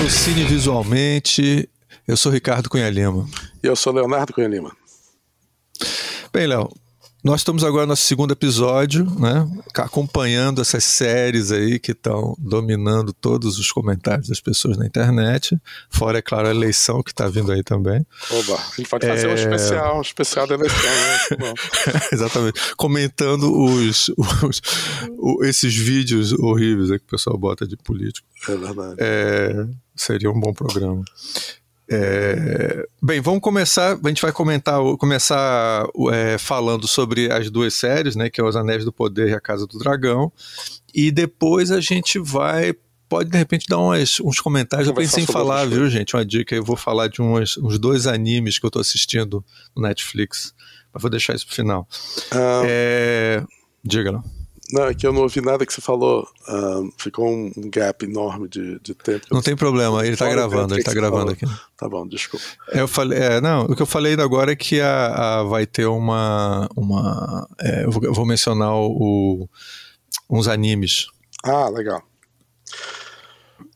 Esse é o Cine Visualmente. Eu sou Ricardo Cunha Lima. E eu sou Leonardo Cunha Lima. Bem, Léo, nós estamos agora no nosso segundo episódio, né? Acompanhando essas séries aí que estão dominando todos os comentários das pessoas na internet. Fora, é claro, a eleição que está vindo aí também. Oba, a gente pode fazer é... um especial, um especial da eleição, né? Exatamente. Comentando os, os, os, esses vídeos horríveis que o pessoal bota de político. É verdade. É, seria um bom programa. É, bem, vamos começar. A gente vai comentar, começar é, falando sobre as duas séries, né? Que é Os Anéis do Poder e A Casa do Dragão. E depois a gente vai. Pode de repente dar umas, uns comentários. Eu pensei em falar, viu, gente? Uma dica. Eu vou falar de uns, uns dois animes que eu estou assistindo no Netflix. Mas vou deixar isso pro final. Ah, é, diga lá. Não, é que eu não ouvi nada que você falou. Uh, ficou um gap enorme de, de tempo. Não tem problema, ele está gravando, ele está gravando aqui. Tá bom, desculpa. Eu falei, é, não, o que eu falei agora é que a, a vai ter uma. uma é, eu vou mencionar o, uns animes. Ah, legal.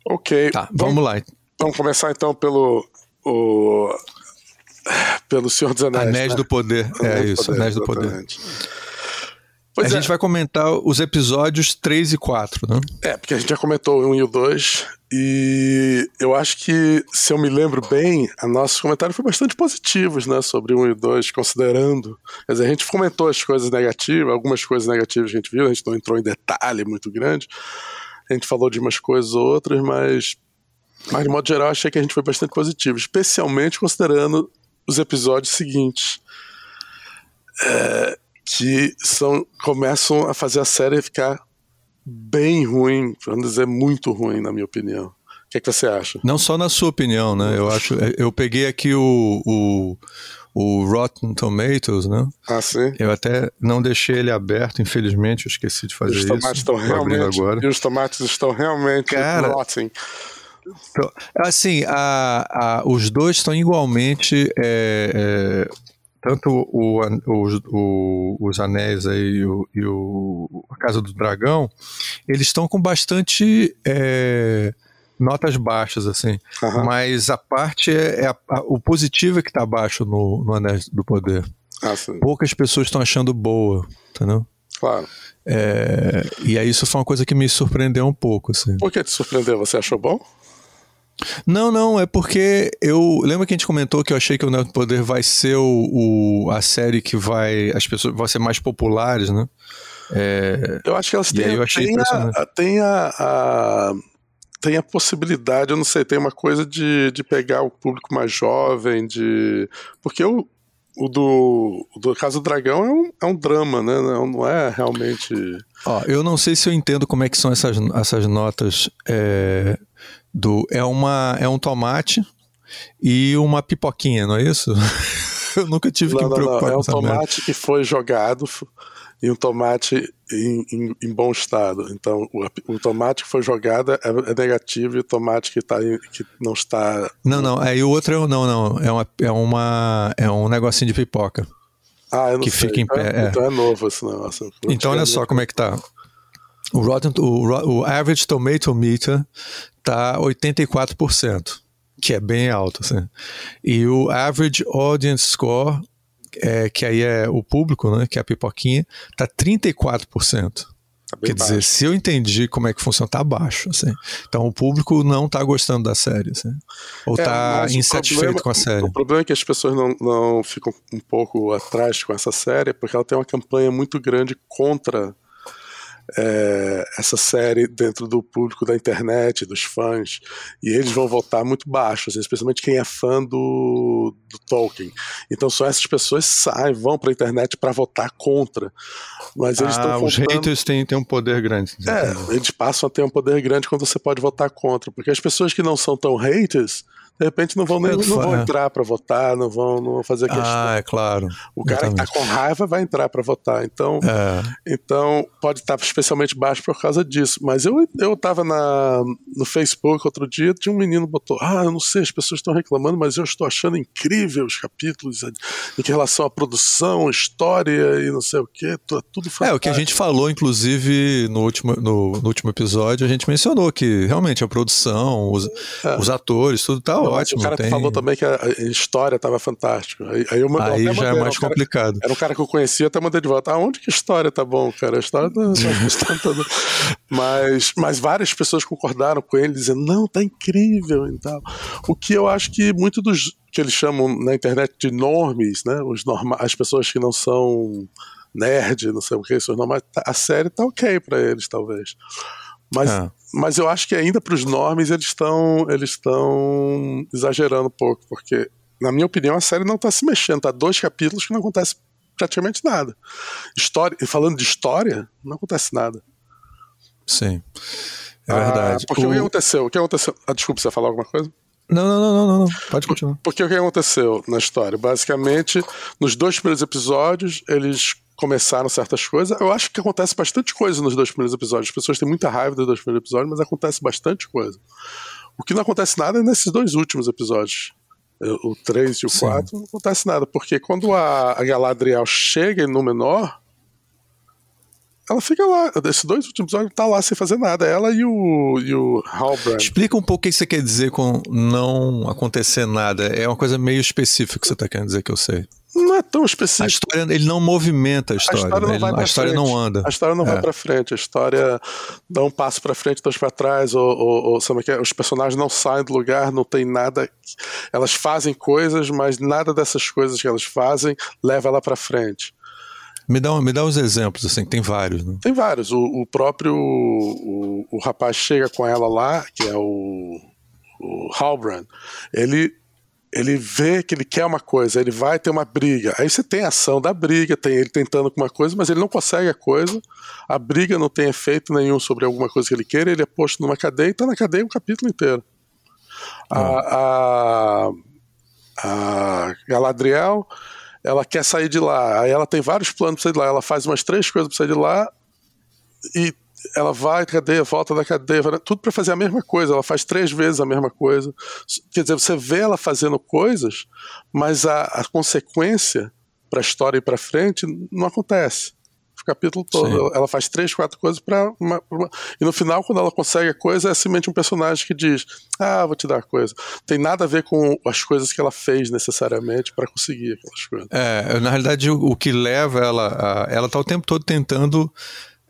Ok. Tá, vamos, vamos lá. Vamos começar então pelo. O, pelo Senhor dos Anéis. Anéis né? do Poder. É Anéis é isso, Poder, Anéis do Poder. Pois a é. gente vai comentar os episódios 3 e 4, né? É, porque a gente já comentou o 1 e o 2. E eu acho que, se eu me lembro bem, a nossos comentários foram bastante positivos, né? Sobre o 1 e o 2, considerando. Quer dizer, a gente comentou as coisas negativas, algumas coisas negativas a gente viu, a gente não entrou em detalhe muito grande. A gente falou de umas coisas ou outras, mas. Mas, de modo geral, achei que a gente foi bastante positivo, especialmente considerando os episódios seguintes. É, que são, começam a fazer a série ficar bem ruim, para não dizer muito ruim, na minha opinião. O que, é que você acha? Não só na sua opinião, né? Eu acho. Eu peguei aqui o, o, o Rotten Tomatoes, né? Ah, sim. Eu até não deixei ele aberto, infelizmente, eu esqueci de fazer os tomates isso. Estão realmente, agora. E os tomates estão realmente Cara, rotten. Assim, a, a, os dois estão igualmente é, é, tanto o, o, o, os anéis aí e, o, e o, a Casa do Dragão, eles estão com bastante é, notas baixas, assim. Uhum. Mas a parte é, é a, a, o positivo é que está abaixo no, no Anéis do Poder. Ah, Poucas pessoas estão achando boa, entendeu? Claro. É, e aí isso foi uma coisa que me surpreendeu um pouco, assim. Por que te surpreendeu? Você achou bom? Não, não, é porque eu. Lembra que a gente comentou que eu achei que o Neto Poder vai ser o, o, a série que vai. As pessoas vão ser mais populares, né? É, eu acho que elas têm, têm, a, têm a, a, tem a possibilidade, eu não sei, tem uma coisa de, de pegar o público mais jovem, de. Porque o, o do, o do Caso do Dragão é um, é um drama, né? Não, não é realmente. Ó, eu não sei se eu entendo como é que são essas, essas notas. É do é uma é um tomate e uma pipoquinha, não é isso? Eu nunca tive não, que me preocupar não, não. É um tomate merda. que foi jogado e um tomate em, em, em bom estado. Então, o, o, tomate que foi jogado é, é, negativo e o tomate que, tá, que não está. Não, não. Aí o outro é não, não. É uma é uma é um negocinho de pipoca. Ah, eu não que sei. fica em então, pé. É, então é novo esse negócio. Então olha só como é que tá. O, Rotten, o, o Average Tomato Meter tá 84%, que é bem alto. Assim. E o Average Audience Score, é, que aí é o público, né, que é a pipoquinha, tá 34%. Tá Quer baixo. dizer, se eu entendi como é que funciona, tá baixo. Assim. Então o público não tá gostando da série. Assim. Ou é, tá insatisfeito problema, com a série. O problema é que as pessoas não, não ficam um pouco atrás com essa série, porque ela tem uma campanha muito grande contra é, essa série dentro do público da internet, dos fãs, e eles vão votar muito baixo, assim, especialmente quem é fã do, do Tolkien. Então só essas pessoas saem, vão para a internet para votar contra. Mas eles ah, Os haters têm, têm um poder grande. É, eles passam a ter um poder grande quando você pode votar contra, porque as pessoas que não são tão haters de repente não vão, nem, não vão entrar para votar, não vão, não vão fazer questão. Ah, é claro. O cara Exatamente. que está com raiva vai entrar para votar. Então, é. então pode estar especialmente baixo por causa disso. Mas eu, eu tava na, no Facebook outro dia, tinha um menino botou: Ah, eu não sei, as pessoas estão reclamando, mas eu estou achando incrível os capítulos, em relação à produção, história e não sei o que, tudo fantástico. É, o que a gente falou, inclusive, no último, no, no último episódio, a gente mencionou que realmente a produção, os, é. os atores, tudo tá Não, ótimo. O cara tem... falou também que a, história tava fantástica. Aí, aí, eu, aí eu já é mais complicado. Cara, era um cara que eu conhecia, até mandei de volta. Aonde que história tá bom, cara? A história tá, tá, tá mas, mas várias pessoas concordaram com ele, dizendo, não, tá incrível e tal. O que eu acho que muito dos que eles chamam na internet de normies, né? Os norma as pessoas que não são nerd, não sei o que, são normais, a série tá ok para eles, talvez. Mas, é. Mas eu acho que ainda para os normes eles estão eles estão exagerando um pouco, porque, na minha opinião, a série não está se mexendo. Tá dois capítulos que não acontece praticamente nada. História, e falando de história, não acontece nada. Sim. É ah, verdade. Porque o... o que aconteceu? O que aconteceu? Ah, desculpa, você falar alguma coisa? Não, não, não, não, não, Pode continuar. Porque o que aconteceu na história? Basicamente, nos dois primeiros episódios, eles começaram certas coisas. Eu acho que acontece bastante coisa nos dois primeiros episódios. As pessoas têm muita raiva dos dois primeiros episódios, mas acontece bastante coisa. O que não acontece nada é nesses dois últimos episódios. É, o 3 e o 4 não acontece nada, porque quando a, a Galadriel chega em Númenor, ela fica lá. Esses dois últimos episódios tá lá sem fazer nada. Ela e o, e o Halbrand. Explica um pouco o que você quer dizer com não acontecer nada. É uma coisa meio específica que você tá querendo dizer que eu sei. Não é tão específico. A história, ele não movimenta a história. A história, né? não, a história não, anda. A história não é. vai para frente. A história dá um passo para frente, dois para trás. Ou, ou, ou sabe que é? os personagens não saem do lugar, não tem nada. Elas fazem coisas, mas nada dessas coisas que elas fazem leva ela para frente. Me dá, me dá uns exemplos, assim, tem vários. Né? Tem vários. O, o próprio. O, o, rapaz chega com ela lá, que é o, o Halbrand, ele. Ele vê que ele quer uma coisa, ele vai ter uma briga. Aí você tem a ação da briga, tem ele tentando com uma coisa, mas ele não consegue a coisa. A briga não tem efeito nenhum sobre alguma coisa que ele queira, ele é posto numa cadeia e está na cadeia o um capítulo inteiro. A, ah. a, a Galadriel ela quer sair de lá. Aí ela tem vários planos para sair de lá. Ela faz umas três coisas para sair de lá e ela vai cadeia, volta da cadeia, tudo para fazer a mesma coisa. Ela faz três vezes a mesma coisa. Quer dizer, você vê ela fazendo coisas, mas a, a consequência para a história ir para frente não acontece o capítulo todo. Sim. Ela faz três, quatro coisas para E no final, quando ela consegue a coisa, é simplesmente um personagem que diz: Ah, vou te dar a coisa. Tem nada a ver com as coisas que ela fez necessariamente para conseguir aquelas coisas. É, na realidade, o, o que leva ela. A, ela tá o tempo todo tentando.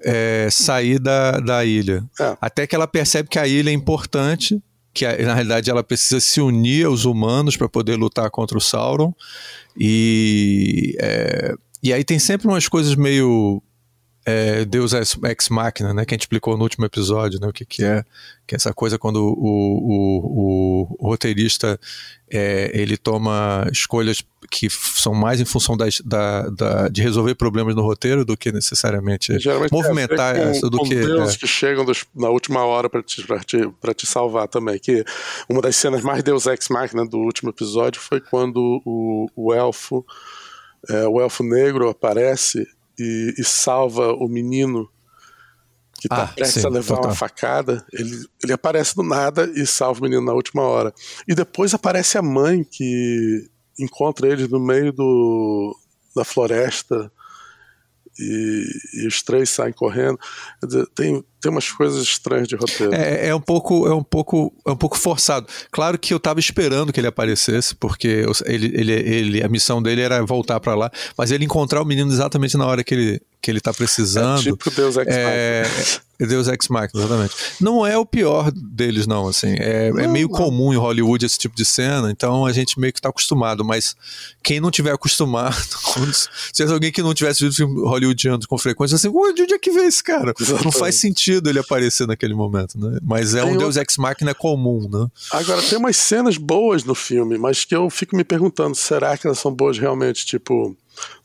É, sair da, da ilha. É. Até que ela percebe que a ilha é importante, que na realidade ela precisa se unir aos humanos para poder lutar contra o Sauron. E é, e aí tem sempre umas coisas meio é, Deus ex machina, né? Que a gente explicou no último episódio, né? O que, que é, que é essa coisa quando o, o, o, o roteirista é, ele toma escolhas que são mais em função das, da, da, de resolver problemas no roteiro do que necessariamente Geralmente movimentar com, essa do com que Deus é. que chegam dos, na última hora para te, te, te salvar também. Que uma das cenas mais Deus ex machina do último episódio foi quando o, o elfo é, o elfo negro aparece e, e, salva o menino que está ah, prestes sim, a levar total. uma facada. Ele, ele aparece do nada e salva o menino na última hora. E depois aparece a mãe que encontra ele no meio do, da floresta e, e, os três saem correndo. Tem, tem umas coisas estranhas de roteiro. É, é, um pouco, é um pouco, é um pouco forçado. Claro que eu estava esperando que ele aparecesse, porque ele, ele, ele, a missão dele era voltar para lá, mas ele encontrar o menino exatamente na hora que ele que ele está precisando. É tipo Deus Ex é, Deus Ex Machina, exatamente. Não é o pior deles, não, assim. É, é não, é meio não. comum em Hollywood esse tipo de cena, então a gente meio que está acostumado, mas quem não tiver acostumado, se é alguém que não tivesse visto hollywoodiano com frequência, assim, de onde é que vê esse cara? Exatamente. Não faz sentido ele aparecer naquele momento, né? Mas é tem um Deus Ex Machina comum, né? Agora, tem umas cenas boas no filme, mas que eu fico me perguntando, será que elas são boas realmente? Tipo,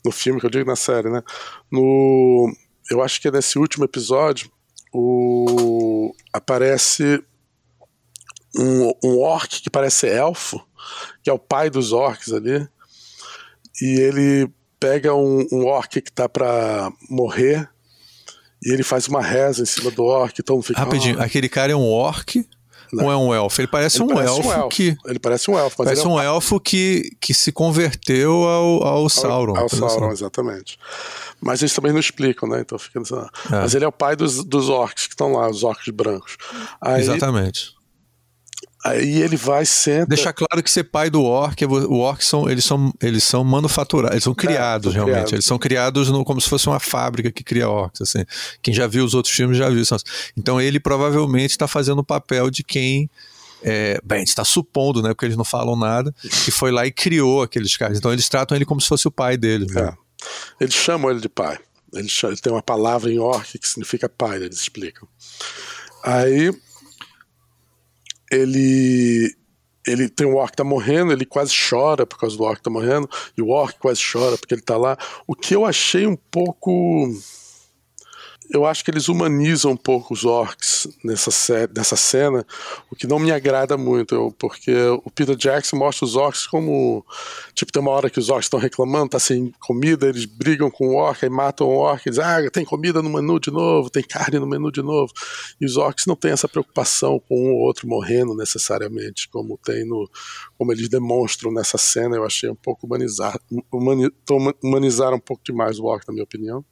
no filme, que eu digo na série, né? No, eu acho que é nesse último episódio, o, aparece um, um orc que parece elfo, que é o pai dos orcs ali, e ele pega um, um orc que tá para morrer e ele faz uma reza em cima do orc, então fica. Rapidinho, aquele cara é um orc Não. Ou é um elfo? Ele parece, ele um, parece elfo um, elfo que. Ele parece um elfo, mas parece é um, um elfo que, que se converteu ao, ao Sauron. Ao, ao Sauron, assim. exatamente. Mas eles também não explicam, né? Então fica é. Mas ele é o pai dos, dos orcs que estão lá, os orcs brancos. Aí, Exatamente. Aí ele vai senta. Deixar claro que ser pai do orc, o orc são eles são eles são manufaturados, eles são é, criados é, realmente. Criados. Eles são criados no, como se fosse uma fábrica que cria orcs, assim. Quem já viu os outros filmes já viu. Então ele provavelmente está fazendo o papel de quem é, bem, a gente está supondo, né, porque eles não falam nada, que foi lá e criou aqueles caras. Então eles tratam ele como se fosse o pai deles. Né? É. Eles chamam ele de pai. Eles, chamam, ele tem uma palavra em orc que significa pai, eles explicam. Aí ele ele tem um orc que tá morrendo, ele quase chora por causa do orc que tá morrendo, e o orc quase chora porque ele tá lá. O que eu achei um pouco eu acho que eles humanizam um pouco os orcs nessa, nessa cena, o que não me agrada muito, eu, porque o Peter Jackson mostra os orcs como. Tipo, tem uma hora que os orcs estão reclamando, tá sem comida, eles brigam com o orc, e matam o orc, e dizem, ah, tem comida no menu de novo, tem carne no menu de novo. E os orcs não têm essa preocupação com um ou outro morrendo necessariamente, como tem no. como eles demonstram nessa cena, eu achei um pouco humanizar, humani, um pouco demais o orc, na minha opinião.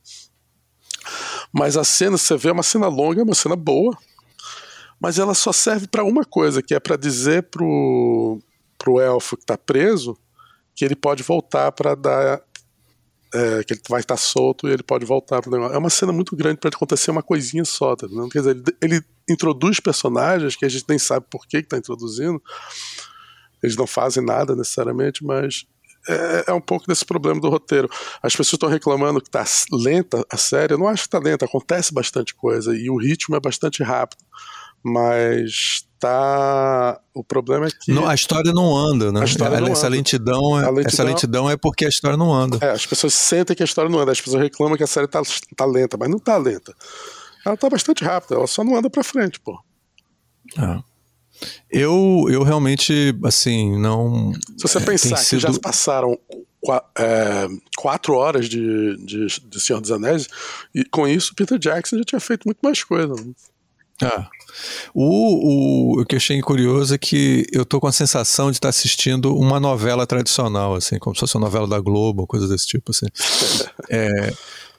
Mas a cena, você vê, é uma cena longa, é uma cena boa, mas ela só serve para uma coisa, que é para dizer pro, pro elfo que está preso que ele pode voltar para dar. É, que ele vai estar solto e ele pode voltar pro negócio. É uma cena muito grande para acontecer uma coisinha só, tá Quer dizer, ele, ele, introduz personagens que a gente nem sabe por que está introduzindo. Eles não fazem nada necessariamente, mas é, é, um pouco desse problema do roteiro. As pessoas estão reclamando que está lenta a série. Eu não acho que está lenta, acontece bastante coisa e o ritmo é bastante rápido. Mas tá. O problema é que. Não, a história não anda, né? Não essa, anda. Lentidão é, lentidão... essa lentidão é porque a história não anda. É, as pessoas sentem que a história não anda. As pessoas reclamam que a série tá, tá lenta, mas não tá lenta. Ela tá bastante rápida, ela só não anda pra frente, pô. Ah. Eu, eu realmente, assim, não. Se você é, pensar que sido... já se passaram é, quatro horas de, de, de, Senhor dos Anéis, e com isso Peter Jackson já tinha feito muito mais coisa. Né? Ah. O, o, o que eu achei curioso é que eu tô com a sensação de estar assistindo uma novela tradicional, assim, como se fosse uma novela da Globo, coisa desse tipo, assim. é,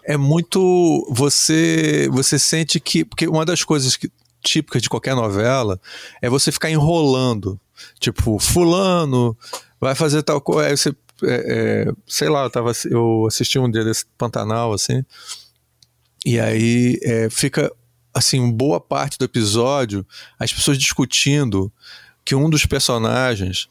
é muito. Você, você sente que. Porque uma das coisas que típica de qualquer novela é você ficar enrolando. Tipo, fulano vai fazer tal coisa. Você, é, é, sei lá, eu, tava, eu assisti um dia desse Pantanal, assim, e aí é, fica, assim, boa parte do episódio as pessoas discutindo que um dos personagens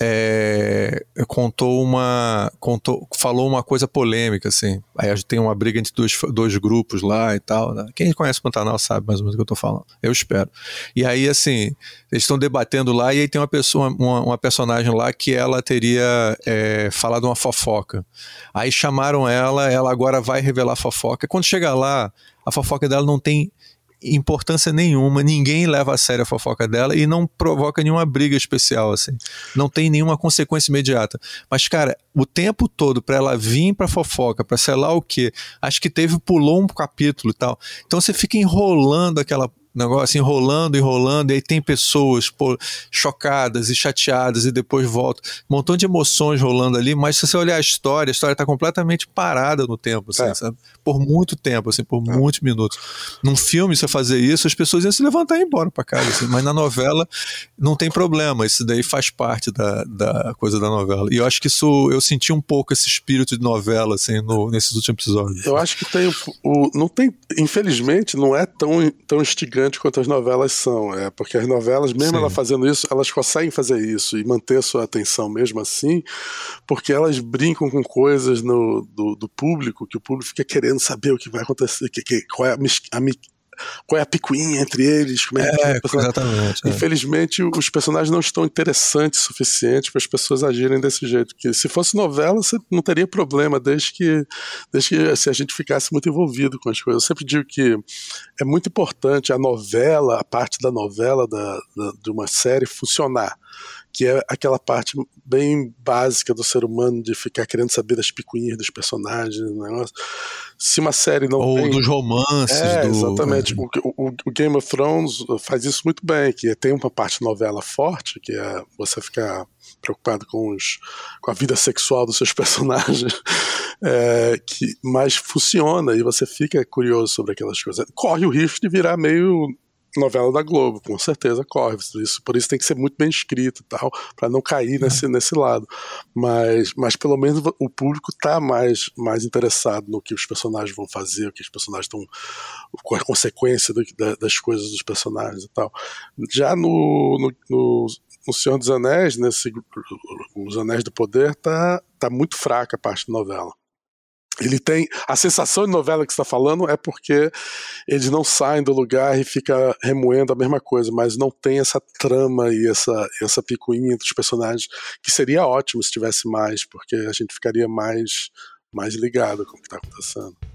é, contou uma contou, falou uma coisa polêmica assim. Aí a gente tem uma briga entre dois, dois grupos lá e tal né? quem conhece o Pantanal sabe mais ou menos o que eu tô falando. Eu espero. E aí assim eles estão debatendo lá e aí tem uma pessoa uma, uma personagem lá que ela teria é, falado uma fofoca. Aí chamaram ela ela agora vai revelar a fofoca. Quando chega lá a fofoca dela não tem importância nenhuma, ninguém leva a sério a fofoca dela e não provoca nenhuma briga especial, assim. Não tem nenhuma consequência imediata. Mas, cara, o tempo todo para ela vir pra fofoca, pra sei lá o quê, acho que teve, pulou um capítulo e tal. Então você fica enrolando aquela negócio enrolando, enrolando, e aí tem pessoas pô, chocadas e chateadas e depois volta. Um montão de emoções rolando ali, mas se você olhar a história, a história está completamente parada no tempo, assim, é. sabe? Por muito tempo, assim, por é. muitos minutos. Num filme, você fazer isso, as pessoas iam se levantar e ir embora para casa, assim, mas na novela não tem problema, isso daí faz parte da, da coisa da novela. E eu acho que isso, eu senti um pouco esse espírito de novela, assim, no, nesses últimos episódios. Eu acho que tem o, o não tem, infelizmente, não é tão, tão instigante gigante quanto as novelas são. É, porque as novelas, mesmo ela fazendo isso, elas conseguem fazer isso e manter a sua atenção mesmo assim, porque elas brincam com coisas no, do, do público, que o público fica querendo saber o que vai acontecer, que, que, qual é a, a, qual é a picuinha entre eles, como é, é que exatamente. É. Infelizmente, os personagens não estão interessantes o suficiente para as pessoas agirem desse jeito. Que se fosse novela, você não teria problema, desde que, desde que se a gente ficasse muito envolvido com as coisas. Eu sempre digo que é muito importante a novela, a parte da novela da, da de uma série funcionar que é aquela parte bem básica do ser humano de ficar querendo saber das picuinhas dos personagens, negócio. Se uma série não Ou dos romances. É, do... exatamente. O, o, o, Game of Thrones faz isso muito bem, que tem uma parte novela forte, que é você ficar preocupado com, os, com a vida sexual dos seus personagens, é, que mais funciona e você fica curioso sobre aquelas coisas. Corre o risco de virar meio novela da Globo, com certeza corre. Isso, por isso tem que ser muito bem escrito tal, para não cair nesse, nesse lado. Mas, mas pelo menos o público está mais, mais interessado no que os personagens vão fazer, o que os personagens estão. com a consequência do, da, das coisas dos personagens e tal. Já no, no, no, no Senhor dos Anéis, nesse Os Anéis do Poder, tá, tá muito fraca a parte da novela ele tem a sensação de novela que está falando é porque eles não saem do lugar e fica remoendo a mesma coisa, mas não tem essa trama e essa essa picuinha entre os personagens que seria ótimo se tivesse mais, porque a gente ficaria mais mais ligado com o que está acontecendo.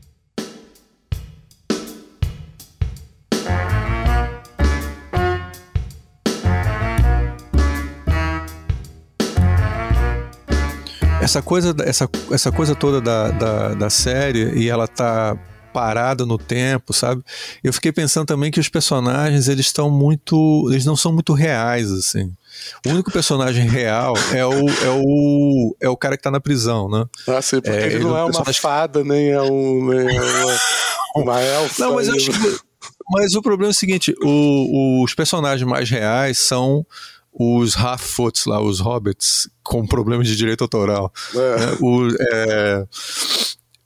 Essa coisa, essa, essa coisa toda da, da, da série e ela tá parada no tempo, sabe? Eu fiquei pensando também que os personagens eles estão muito, eles não são muito reais assim. O único personagem real é o, é o, é o cara que tá na prisão, né? Ah, sim, porque é, ele, ele não é uma personagem... fada, nem é, um, nem é uma, uma elfa. Não, mas, acho que, mas o problema é o seguinte: o, os personagens mais reais são os Half-Foots lá, os Hobbits, com problemas de direito autoral. É. Né? O, é,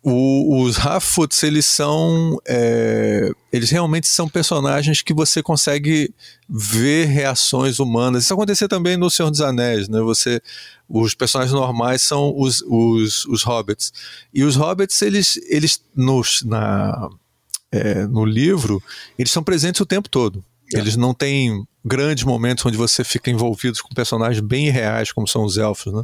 o, os Half-Foots, eles são. É, eles realmente são personagens que você consegue ver reações humanas. Isso acontecia também no Senhor dos Anéis, né? Você, os personagens normais são os, os, os Hobbits. E os Hobbits, eles, eles nos, na, é, no livro, eles são presentes o tempo todo. É. Eles não têm grandes momentos onde você fica envolvido com personagens bem reais, como são os elfos, né?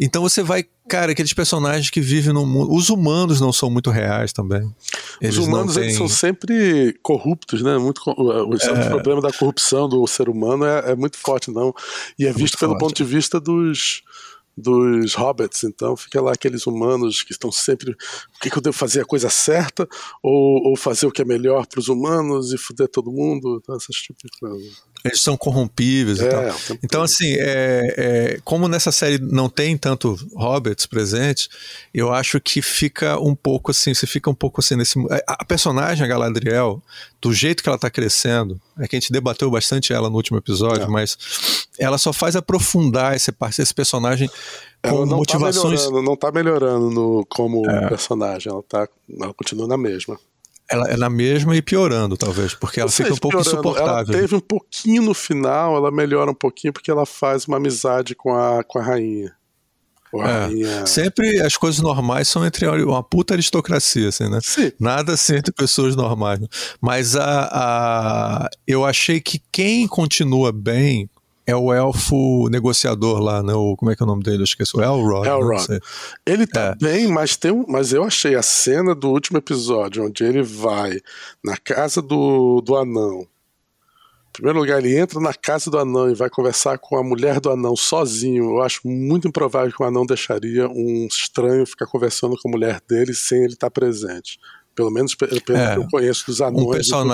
Então você vai, cara, aqueles personagens que vivem no mundo. Os humanos não são muito reais também. Eles os humanos têm... eles são sempre corruptos, né? Muito, o, é... problema da corrupção do ser humano é, é muito forte, não. E é, é visto pelo forte. ponto de vista dos dos hobbits, então fica lá aqueles humanos que estão sempre o que, que eu devo fazer a coisa certa ou, ou fazer o que é melhor para os humanos e foder todo mundo, então, essas tipo de coisa. Eles são corrompíveis é, e tal. Então, assim, é, é, como nessa série não tem tanto hobbits presentes, eu acho que fica um pouco assim, você fica um pouco assim nesse. A personagem, a Galadriel, do jeito que ela está crescendo, é que a gente debateu bastante ela no último episódio, é. mas ela só faz aprofundar esse, esse personagem com não tá motivações. Tá não está melhorando no, como é. personagem, ela, tá, ela continua na mesma. Ela é na mesma e piorando, talvez, porque ela fica um pouco piorando. insuportável. Ela teve um pouquinho no final, ela melhora um pouquinho porque ela faz uma amizade com a, com a rainha. É, sempre as coisas normais são entre uma puta aristocracia, assim, né? Sim. Nada assim entre pessoas normais. Né? Mas a, a, eu achei que quem continua bem é o elfo negociador lá, né? O, como é que é o nome dele? Eu esqueci. O Elrond. Elrond. Ele tá é. bem, mas, tem um, mas eu achei a cena do último episódio, onde ele vai na casa do, do anão. Em primeiro lugar, ele entra na casa do anão e vai conversar com a mulher do anão sozinho. Eu acho muito improvável que o anão deixaria um estranho ficar conversando com a mulher dele sem ele estar presente. Pelo menos pelo é, que eu conheço dos anões. Um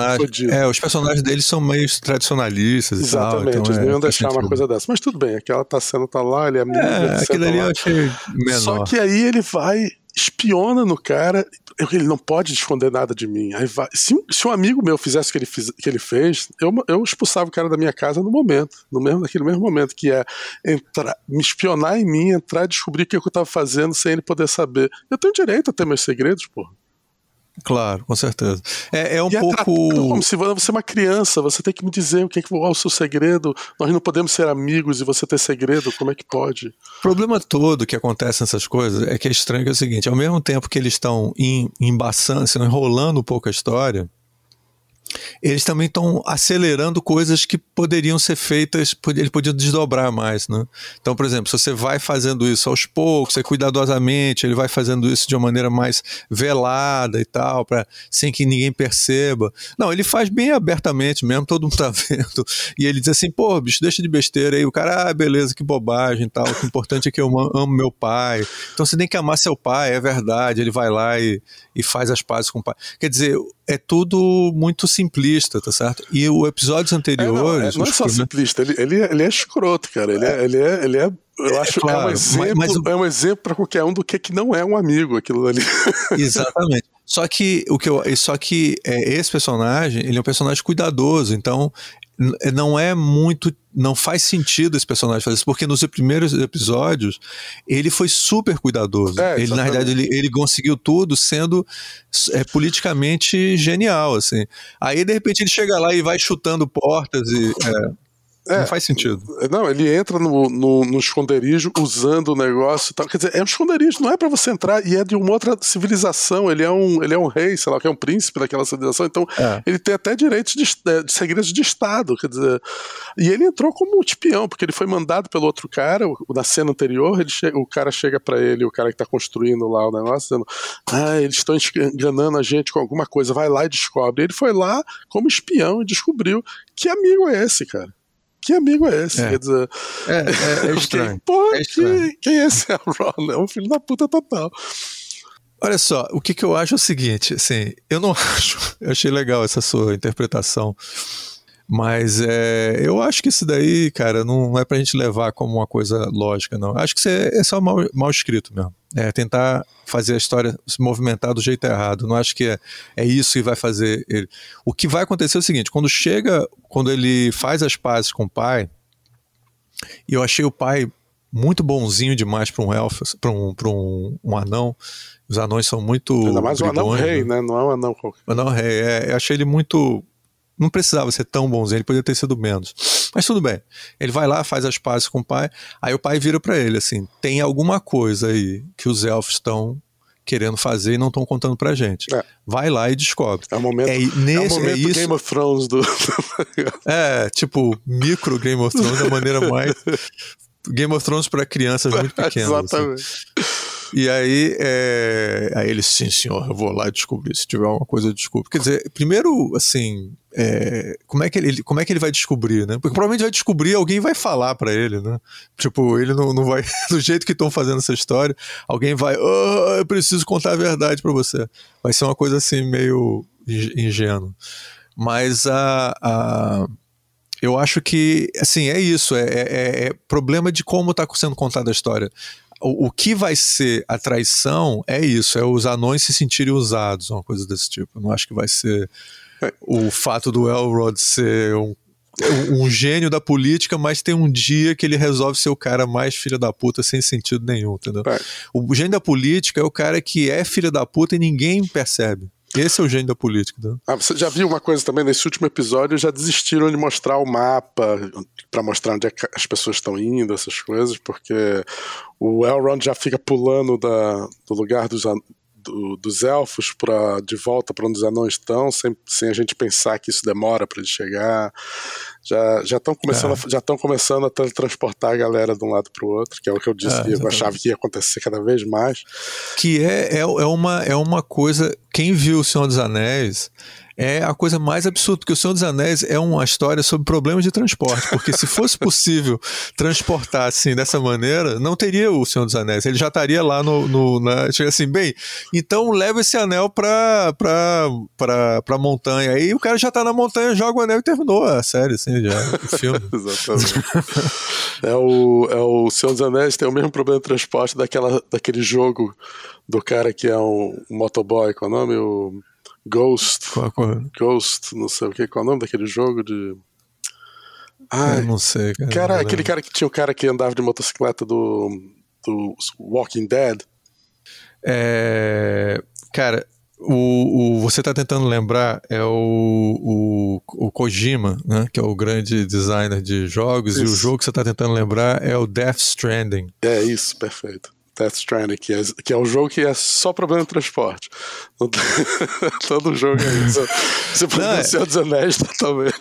é, os personagens deles são meio tradicionalistas Exatamente, e tal. Então, eles é, iam deixar uma coisa dessa. Mas tudo bem, aquela tá sendo tá lá, ele é amigo. É, aquilo ali eu achei menor. Só que aí ele vai, espiona no cara, ele não pode esconder nada de mim. Aí vai, se, se um amigo meu fizesse o que ele, fiz, que ele fez, eu, eu expulsava o cara da minha casa no momento, no mesmo, naquele mesmo momento, que é entrar, me espionar em mim, entrar e descobrir o que eu tava fazendo sem ele poder saber. Eu tenho direito a ter meus segredos, porra. Claro, com certeza. É, é um e é pouco. como se você é uma criança, você tem que me dizer o que é, que é o seu segredo. Nós não podemos ser amigos e você ter segredo, como é que pode? O problema todo que acontece nessas coisas é que é estranho que é o seguinte: ao mesmo tempo que eles estão embaçando, enrolando um pouco a história, eles também estão acelerando coisas que poderiam ser feitas, eles podiam desdobrar mais, né? Então, por exemplo, se você vai fazendo isso aos poucos, você cuidadosamente, ele vai fazendo isso de uma maneira mais velada e tal, para sem que ninguém perceba. Não, ele faz bem abertamente mesmo, todo mundo tá vendo. E ele diz assim, pô, bicho, deixa de besteira aí. O cara, ah, beleza, que bobagem e tal. O importante é que eu amo meu pai. Então você tem que amar seu pai, é verdade. Ele vai lá e, e faz as pazes com o pai. Quer dizer, é tudo muito simplista, tá certo? E os episódios anteriores. É, não, é, não é só simplista, ele, ele, ele é escroto, cara. Ele é, ele é, ele é eu é, acho claro, que é um exemplo, mas, mas, é um exemplo para qualquer um do que, que não é um amigo aquilo ali. Exatamente. Só que o que eu, só que é, esse personagem, ele é um personagem cuidadoso, então não é muito. Não faz sentido esse personagem fazer isso, porque nos primeiros episódios ele foi super cuidadoso. É, ele, na verdade, ele, ele conseguiu tudo sendo é, politicamente genial. assim. Aí, de repente, ele chega lá e vai chutando portas e. É, é, não faz sentido. Não, ele entra no, no, no, esconderijo usando o negócio e tal. Quer dizer, é um esconderijo, não é para você entrar e é de uma outra civilização. Ele é um, ele é um rei, sei lá, que é um príncipe daquela civilização. Então, é. ele tem até direitos de, é, de, segredos de Estado. Quer dizer, e ele entrou como um espião, porque ele foi mandado pelo outro cara. Na cena anterior, ele o cara chega para ele, o cara que tá construindo lá o negócio, dizendo: Ah, eles estão enganando a gente com alguma coisa, vai lá e descobre. Ele foi lá como espião e descobriu que amigo é esse, cara que amigo é esse? É. Quer dizer, é, é, é estranho. Porra, é estranho. Que, quem é esse Aaron? É um filho da puta total. Olha só, o que, que eu acho é o seguinte, assim, eu não acho, eu achei legal essa sua interpretação, mas é, eu acho que isso daí, cara, não é pra gente levar como uma coisa lógica, não. Acho que isso é, é só mal, mal escrito mesmo. É tentar fazer a história se movimentar do jeito errado. Não acho que é, é isso que vai fazer ele. O que vai acontecer é o seguinte: quando chega, quando ele faz as pazes com o pai, e eu achei o pai muito bonzinho demais para um elfo, para um, um, um anão. Os anões são muito. Ainda mais um anão rei, né? Não é um anão qualquer. Anão rei, é. Eu achei ele muito não precisava ser tão bonzinho, ele poderia ter sido menos. Mas tudo bem. Ele vai lá, faz as pazes com o pai, aí o pai vira para ele assim: tem alguma coisa aí que os elfos estão querendo fazer e não estão contando pra gente. É. Vai lá e descobre. É o momento, é, nesse, é o momento é isso, Game of Thrones do. é, tipo, micro Game of Thrones da maneira mais. Game of Thrones para crianças muito pequenas. Assim. Exatamente. Assim. E aí, é, aí ele, sim, senhor, eu vou lá descobrir. Se tiver alguma coisa, eu descubro. Quer dizer, primeiro, assim, é, como, é que ele, como é que ele vai descobrir, né? Porque provavelmente vai descobrir, alguém vai falar para ele, né? Tipo, ele não, não vai. Do jeito que estão fazendo essa história, alguém vai. Oh, eu preciso contar a verdade para você. Vai ser uma coisa assim, meio ingênua. Mas a. a eu acho que, assim, é isso, é, é, é problema de como está sendo contada a história o, o, que vai ser a traição é isso, é os anões se sentirem usados, uma coisa desse tipo. Eu não acho que vai ser é. o fato do Elrod ser um, um gênio da política, mas tem um dia que ele resolve ser o cara mais filho da puta sem sentido nenhum, entendeu? É. O gênio da política é o cara que é filho da puta e ninguém percebe. Esse é o gênio da política. Né? Ah, você já viu uma coisa também nesse último episódio? Já desistiram de mostrar o mapa para mostrar onde é as pessoas estão indo, essas coisas, porque o Elrond já fica pulando da, do lugar dos, do, dos elfos pra, de volta para onde os anões estão, sem, sem a gente pensar que isso demora para eles chegar. Já já estão começando, é. a, já começando a transportar a galera de um lado para o outro, que é o que eu disse, é, que eu achava que ia acontecer cada vez mais. Que é, é, é, uma, é uma coisa. Quem viu O Senhor dos Anéis é a coisa mais absurda, porque O Senhor dos Anéis é uma história sobre problemas de transporte, porque se fosse possível transportar assim dessa maneira, não teria O Senhor dos Anéis, ele já estaria lá no, no na, assim, bem, então leva esse anel pra, pra, pra, pra montanha, aí o cara já tá na montanha, joga o anel e terminou a série, assim, já, o filme. Exatamente. é, o, é o Senhor dos Anéis tem o mesmo problema de transporte daquela, daquele jogo do cara que é um, um motoboy, qual é o nome? O Ghost. Qual, qual? Ghost, não sei o que. Qual é o nome daquele jogo de. Ah, eu não sei, cara. cara aquele cara que tinha o cara que andava de motocicleta do, do Walking Dead. É. Cara, o, o, você está tentando lembrar é o, o, o, Kojima, né, que é o grande designer de jogos, isso. e o jogo que você está tentando lembrar é o Death Stranding. É isso, perfeito. Death Stranding, que é, que é um jogo que é só problema de transporte. Todo jogo é isso. Você pode é... Senhor dos Anéis totalmente.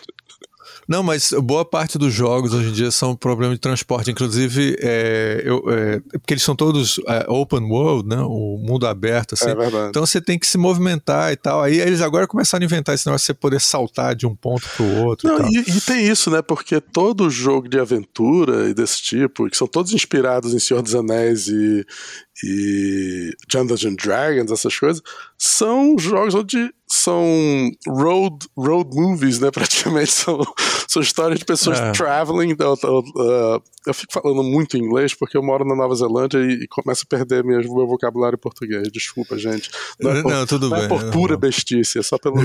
Não, mas boa parte dos jogos hoje em dia são problema de transporte. Inclusive, é, eu, é, porque eles são todos é, open world, né? O mundo aberto, assim. É verdade. Então você tem que se movimentar e tal. Aí eles agora começaram a inventar esse negócio de você poder saltar de um ponto para o outro. Não, e, e, tem isso, né? Porque todo jogo de aventura e desse tipo, que são todos inspirados em Senhor dos Anéis e, e Dungeons and Dragons, essas coisas, são jogos onde são road, road movies, né? Praticamente são, são histórias de pessoas é. traveling. Então, uh, eu fico falando muito inglês porque eu moro na Nova Zelândia e, e começo a perder mesmo meu vocabulário em português. Desculpa, gente. Não, é por, não tudo não bem. é por pura bestice, é só pelo.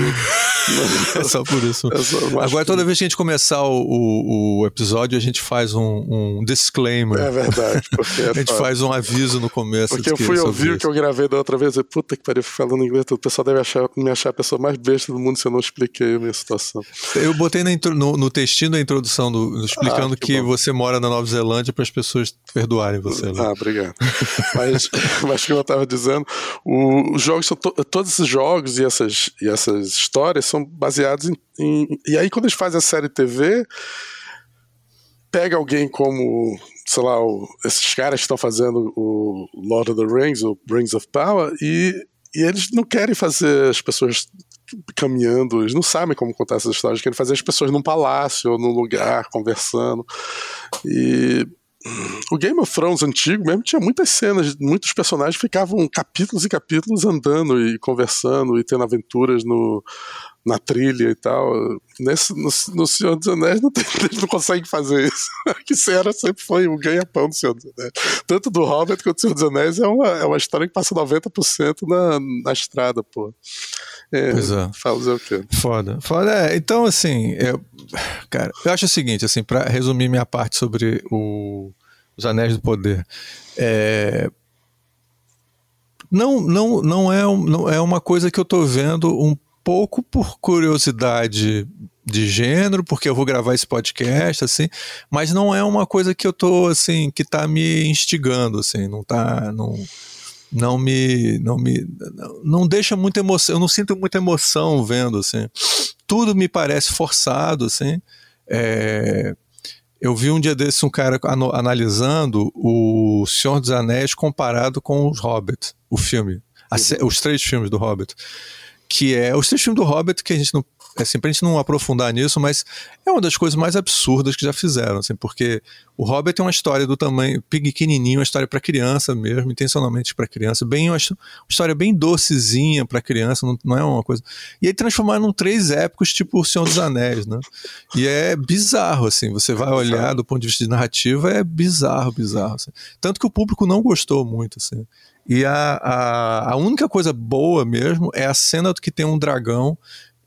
é só por isso. É só, Agora, toda vez que a gente começar o, o, o, episódio, a gente faz um, um disclaimer. É verdade. É a gente faz um aviso no começo. Porque eu fui ouvir o que eu gravei da outra vez e puta que pariu, falando inglês, o pessoal deve achar, me achar a pessoa mais besta do mundo se eu não expliquei a minha situação. Eu botei no, no textinho da introdução do, explicando ah, que, que você mora na Nova Zelândia para as pessoas perdoarem você. Né? Ah, obrigado. mas, mas como eu estava dizendo, o, os jogos são to, todos esses jogos e essas, e essas histórias são baseados em, em, E aí, quando eles fazem a série TV, pega alguém como, sei lá, o, esses caras estão fazendo o Lord of the Rings, o Rings of Power, e, e eles não querem fazer as pessoas caminhando, eles não sabem como contar essas histórias, querem fazer as pessoas num palácio ou num lugar conversando. E o Game of Thrones antigo mesmo tinha muitas cenas, muitos personagens ficavam capítulos e capítulos andando e conversando e tendo aventuras no, na trilha e tal. Nesse, no, no Senhor dos Anéis não, tem, eles não conseguem fazer isso. que cena sempre foi o ganha-pão do Senhor dos Anéis. Tanto do Hobbit quanto do Senhor dos Anéis é uma, é uma história que passa 90% na, na estrada, pô. É, pois é. Fazer o quê? Foda. Foda. É, então, assim, eu, cara, eu acho o seguinte, assim, para resumir minha parte sobre o, os Anéis do Poder. É, não, não, não, é, não é uma coisa que eu tô vendo um pouco por curiosidade de gênero, porque eu vou gravar esse podcast, assim, mas não é uma coisa que eu tô, assim, que tá me instigando, assim, não tá, não não me não me não deixa muita emoção eu não sinto muita emoção vendo assim. Tudo me parece forçado assim. É, eu vi um dia desses um cara analisando o Senhor dos Anéis comparado com os Hobbit o filme uhum. os três filmes do Hobbit que é os três filmes do Hobbit que a gente não assim, pra gente não aprofundar nisso, mas é uma das coisas mais absurdas que já fizeram, assim, porque o Hobbit é uma história do tamanho pequenininho, uma história para criança mesmo, intencionalmente para criança, bem uma, história bem docezinha para criança, não, não, é uma coisa. E aí transformar num três épicos tipo O Senhor dos Anéis, né? E é bizarro, assim, você vai olhar do ponto de vista de narrativa, é bizarro, bizarro. Assim. Tanto que o público não gostou muito, assim. E a, a, a única coisa boa mesmo é a cena do que tem um dragão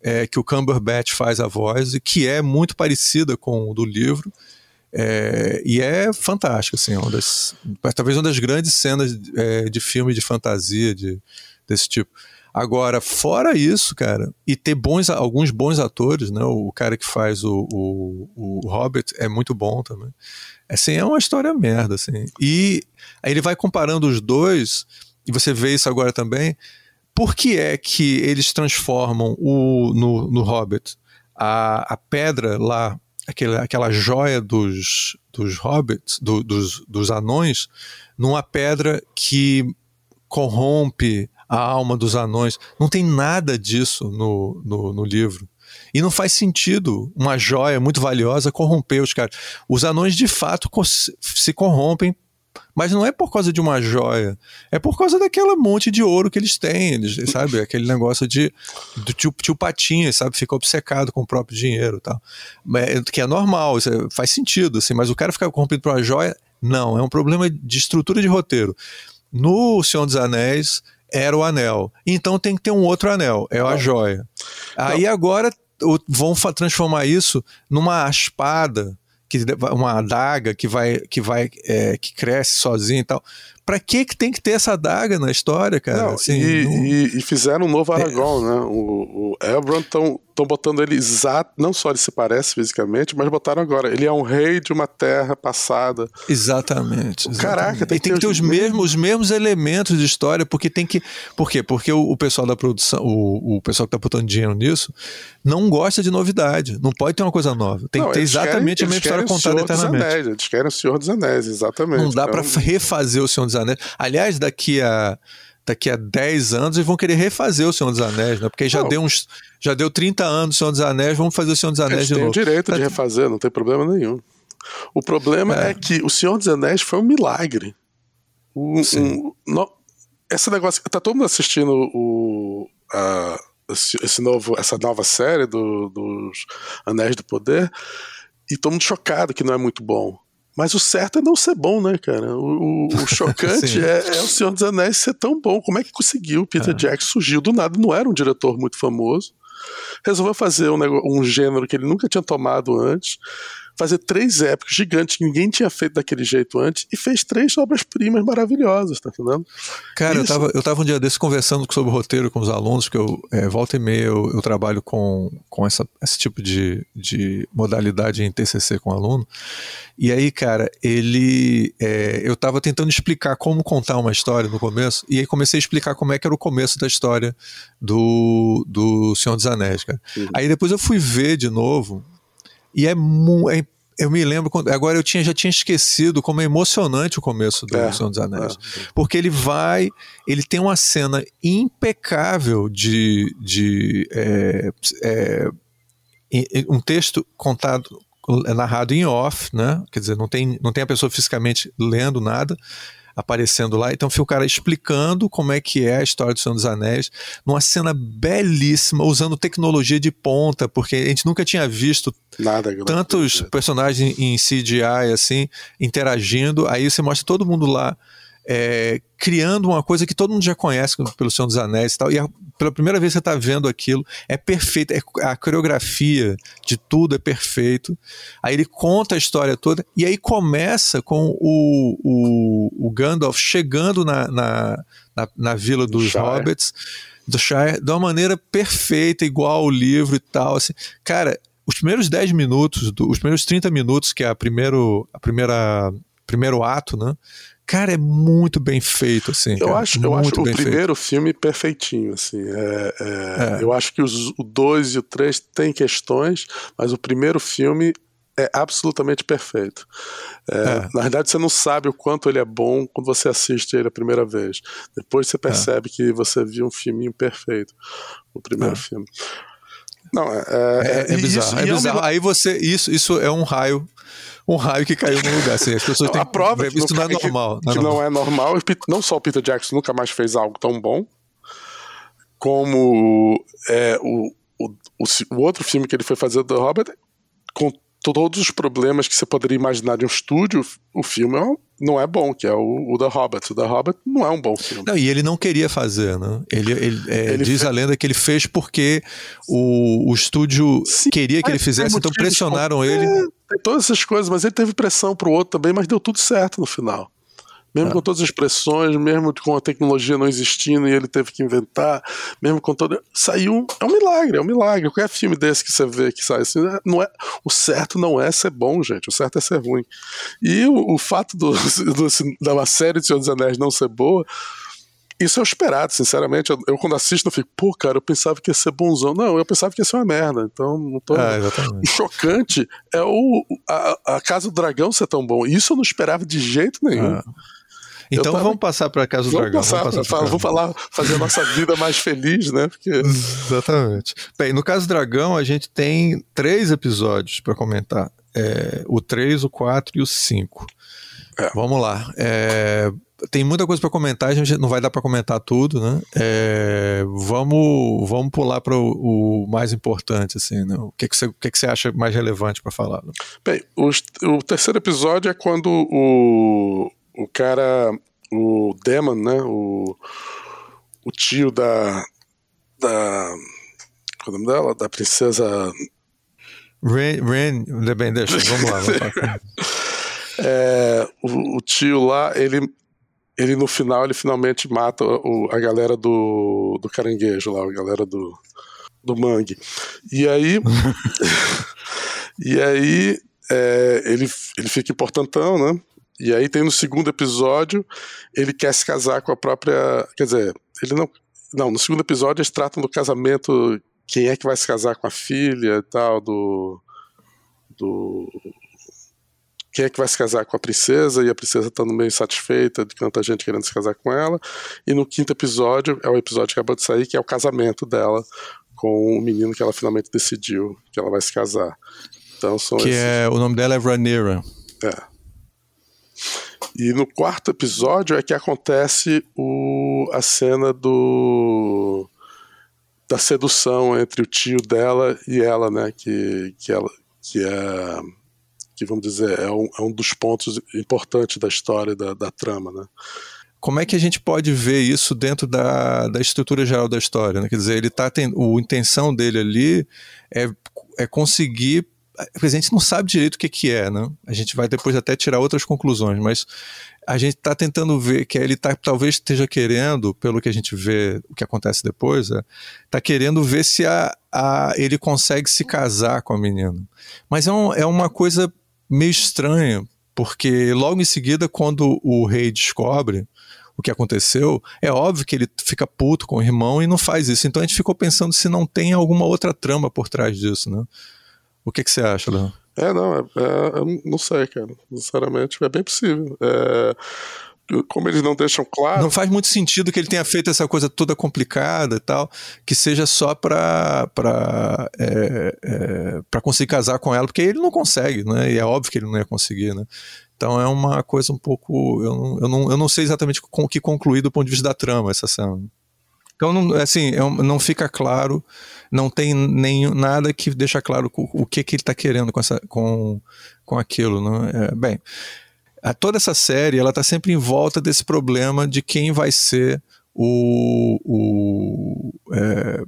é, que o Cumberbatch faz a voz e que é muito parecida com o do livro. É, e é fantástico, assim, uma das, talvez uma das grandes cenas é, de filme de fantasia de, desse tipo. Agora, fora isso, cara, e ter bons, alguns bons atores, né? O cara que faz o, o, o Hobbit é muito bom também. Assim, é uma história merda, assim. E aí ele vai comparando os dois, e você vê isso agora também, por que é que eles transformam o, no, no Hobbit a, a pedra lá, aquela, aquela joia dos, dos hobbits, do, dos, dos anões, numa pedra que corrompe a alma dos anões? Não tem nada disso no, no, no livro. E não faz sentido uma joia muito valiosa corromper os caras. Os anões de fato se corrompem mas não é por causa de uma joia, é por causa daquela monte de ouro que eles têm, eles, sabe? Aquele negócio de do tio, tio Patinha, sabe? Fica obcecado com o próprio dinheiro tal. É, que é normal, é, faz sentido, assim, mas o cara ficar corrompido por uma joia, não, é um problema de estrutura de roteiro. No Senhor dos Anéis, era o anel. Então tem que ter um outro anel, é a joia. Aí agora vão transformar isso numa espada que uma adaga que vai que vai é, que cresce sozinho e tal. Para que que tem que ter essa adaga na história, cara? Não, assim, e, não... e, e, fizeram um novo Aragorn, é. né? O, o Elrond tão estão botando ele exato. Não só ele se parece fisicamente, mas botaram agora. Ele é um rei de uma terra passada. Exatamente. exatamente. Caraca, tem, que, tem que ter, os, mesmos, os mesmos elementos de história, porque tem que. Por quê? Porque o, o pessoal da produção, o, o pessoal que está botando dinheiro nisso, não gosta de novidade. Não pode ter uma coisa nova. Tem não, que ter exatamente querem, a mesma história contada eternamente. Anéis, eles querem o Senhor dos Anéis, exatamente. Não dá então... para refazer o Senhor dos Anéis. Aliás, daqui a daqui a 10 anos eles vão querer refazer o Senhor dos Anéis, né? Porque já não. deu uns. Já deu 30 anos o Senhor dos Anéis, vamos fazer o Senhor dos Anéis eles de novo. Tem o direito tá... de refazer, não tem problema nenhum. O problema é. é que o Senhor dos Anéis foi um milagre. Um, um, no, esse negócio. Tá todo mundo assistindo o. A, esse, novo, essa nova série do, dos Anéis do Poder e todo mundo chocado que não é muito bom. Mas o certo é não ser bom, né, cara? O, o, o chocante é, é, o Senhor dos Anéis ser tão bom. Como é que conseguiu? Peter é. Jackson surgiu do nada, não era um diretor muito famoso. Resolveu fazer um, um gênero que ele nunca tinha tomado antes fazer três épicos gigantes que ninguém tinha feito daquele jeito antes e fez três obras-primas maravilhosas, tá entendendo? Cara, eu tava, eu tava um dia desse conversando sobre o roteiro com os alunos, porque eu, é, volta e meia, eu, eu, trabalho com, com essa, esse tipo de, de modalidade em TCC com aluno, e aí, cara, ele. É, eu tava tentando explicar como contar uma história no começo, e aí comecei a explicar como é que era o começo da história do, do Senhor dos Anéis, cara. Uhum. Aí depois eu fui ver de novo e é, é eu me lembro quando, agora eu tinha já tinha esquecido como é emocionante o começo do é, Senhor dos Anéis, é. porque ele vai, ele tem uma cena impecável de, de é, é, um texto contado narrado em off, né? Quer dizer, não tem, não tem a pessoa fisicamente lendo nada, aparecendo lá. Então fica o cara explicando como é que é a história do Senhor dos Anéis, numa cena belíssima, usando tecnologia de ponta, porque a gente nunca tinha visto Nada, tantos personagens em CGI assim, interagindo. Aí você mostra todo mundo lá é, criando uma coisa que todo mundo já conhece pelo Senhor dos Anéis e tal, e a, pela primeira vez você está vendo aquilo, é perfeito, é, a coreografia de tudo é perfeito, aí ele conta a história toda, e aí começa com o, o, o Gandalf chegando na, na, na, na vila dos Shire. Hobbits, do Shire, de uma maneira perfeita, igual ao livro e tal, assim, cara, os primeiros 10 minutos, do, os primeiros 30 minutos, que é a primeiro, a primeira primeiro ato, né? Cara, é muito bem feito, assim. Eu cara, acho, eu acho o primeiro feito. filme perfeitinho, assim. É, é, é. Eu acho que os, o 2 e o 3 têm questões, mas o primeiro filme é absolutamente perfeito. É, é. Na verdade, você não sabe o quanto ele é bom quando você assiste ele a primeira vez. Depois você é. percebe que você viu um filminho perfeito. O primeiro filme. Não, é, é, é bizarro. Isso, é bizarro. Aí você. Isso, isso é um raio um raio que caiu no lugar. Assim, as pessoas têm a prova que isso não é normal. Que, não, é normal. não é normal. Não só o Peter Jackson nunca mais fez algo tão bom, como é, o, o, o, o outro filme que ele foi fazer do Robert, com todos os problemas que você poderia imaginar de um estúdio, o filme é não é bom, que é o, o The Hobbit. O The Hobbit não é um bom filme. Não, e ele não queria fazer, né? Ele, ele, é, ele diz fez... a lenda que ele fez porque o, o estúdio Sim, queria que ele fizesse, então pressionaram ele. É, tem todas essas coisas, mas ele teve pressão pro outro também, mas deu tudo certo no final mesmo ah. com todas as pressões, mesmo com a tecnologia não existindo e ele teve que inventar, mesmo com todo. Saiu. É um milagre, é um milagre. Qualquer filme desse que você vê que sai assim, é, não é, o certo não é ser bom, gente. O certo é ser ruim. E o, o fato do, do, da série de Senhor dos Anéis não ser boa. Isso é esperado, sinceramente. Eu, eu, quando assisto, eu fico, pô, cara, eu pensava que ia ser bonzão. Não, eu pensava que ia ser uma merda. Então, não tô. É, o chocante é o, a, a Casa do Dragão ser tão bom. Isso eu não esperava de jeito nenhum. Ah. Então tava... vamos passar para Casa do vamos Dragão. Passar, vamos, passar vamos falar, fazer a nossa vida mais feliz, né? Porque... Exatamente. Bem, no Caso do Dragão, a gente tem três episódios para comentar: é, o 3, o 4 e o 5. É. Vamos lá. É, tem muita coisa para comentar, a gente não vai dar para comentar tudo, né? É, vamos, vamos pular para o, o, mais importante, assim, né? O que, que, você, o que, que você acha mais relevante para falar? Bem, o, o terceiro episódio é quando o, o cara, o Demon, né? O, o tio da. da. Qual é o nome dela? Da princesa. Ren, Ren, bem, deixa, vamos lá. Vamos lá. é, o, o, tio lá, ele, ele no final, ele finalmente mata o, a galera do, do caranguejo lá, a galera do, do mangue. E aí. e aí é, ele, ele fica importantão, né? E aí tem no segundo episódio, ele quer se casar com a própria. Quer dizer, ele não. Não, no segundo episódio eles tratam do casamento, quem é que vai se casar com a filha e tal, do. Do. Quem é que vai se casar com a princesa, e a princesa estando meio insatisfeita de tanta gente querendo se casar com ela. E no quinto episódio, é o episódio que acabou de sair, que é o casamento dela com o menino que ela finalmente decidiu que ela vai se casar. Então são que esses... é o nome dela é Rhaenyra. É. E no quarto episódio é que acontece o, a cena do da sedução entre o tio dela e ela, né? Que, que ela que é que vamos dizer é um, é um dos pontos importantes da história da, da trama, né? como é que a gente pode ver isso dentro da, da estrutura geral da história? Né? Quer dizer, ele tá a intenção dele ali é, é conseguir a gente não sabe direito o que, que é, né? A gente vai depois até tirar outras conclusões, mas a gente está tentando ver que ele tá, talvez esteja querendo, pelo que a gente vê, o que acontece depois, está é, tá querendo ver se a, a, ele consegue se casar com a menina. Mas é, um, é uma coisa meio estranha, porque logo em seguida, quando o rei descobre o que aconteceu, é óbvio que ele fica puto com o irmão e não faz isso. Então a gente ficou pensando se não tem alguma outra trama por trás disso, né? O que, que você acha, Léo? É, não, é, é, eu não sei, cara. Sinceramente, é bem possível. É, como eles não deixam claro. Não faz muito sentido que ele tenha feito essa coisa toda complicada e tal, que seja só pra, pra, é, é, pra conseguir casar com ela, porque ele não consegue, né? E é óbvio que ele não ia conseguir, né? Então é uma coisa um pouco. Eu não, eu não, eu não sei exatamente com o que concluir do ponto de vista da trama essa cena. Então, não, assim, é não fica claro, não tem nem nada que deixa claro o, o que, que ele está querendo com, essa, com, com aquilo. Né? É, bem, a, toda essa série ela está sempre em volta desse problema de quem vai ser o, o é,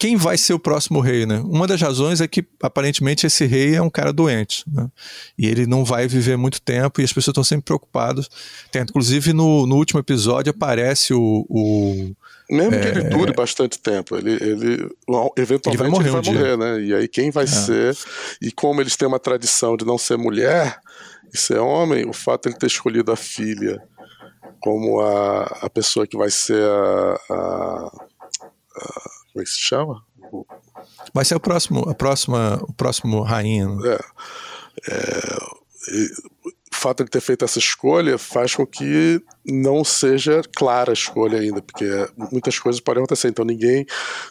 quem vai ser o próximo rei, né? Uma das razões é que aparentemente esse rei é um cara doente, né? E ele não vai viver muito tempo e as pessoas estão sempre preocupadas. Tem, inclusive no, no último episódio aparece o, o mesmo é, que ele dure bastante tempo, ele, ele eventualmente ele vai morrer, ele vai um morrer né? E aí quem vai é. ser? E como eles têm uma tradição de não ser mulher e ser homem, o fato de ele ter escolhido a filha como a, a pessoa que vai ser a, a, a como é que se chama? Vai ser o próximo, a próxima, o próximo rainha. Né? É, é, o fato de ter feito essa escolha faz com que não seja clara a escolha ainda, porque muitas coisas podem acontecer. Então ninguém,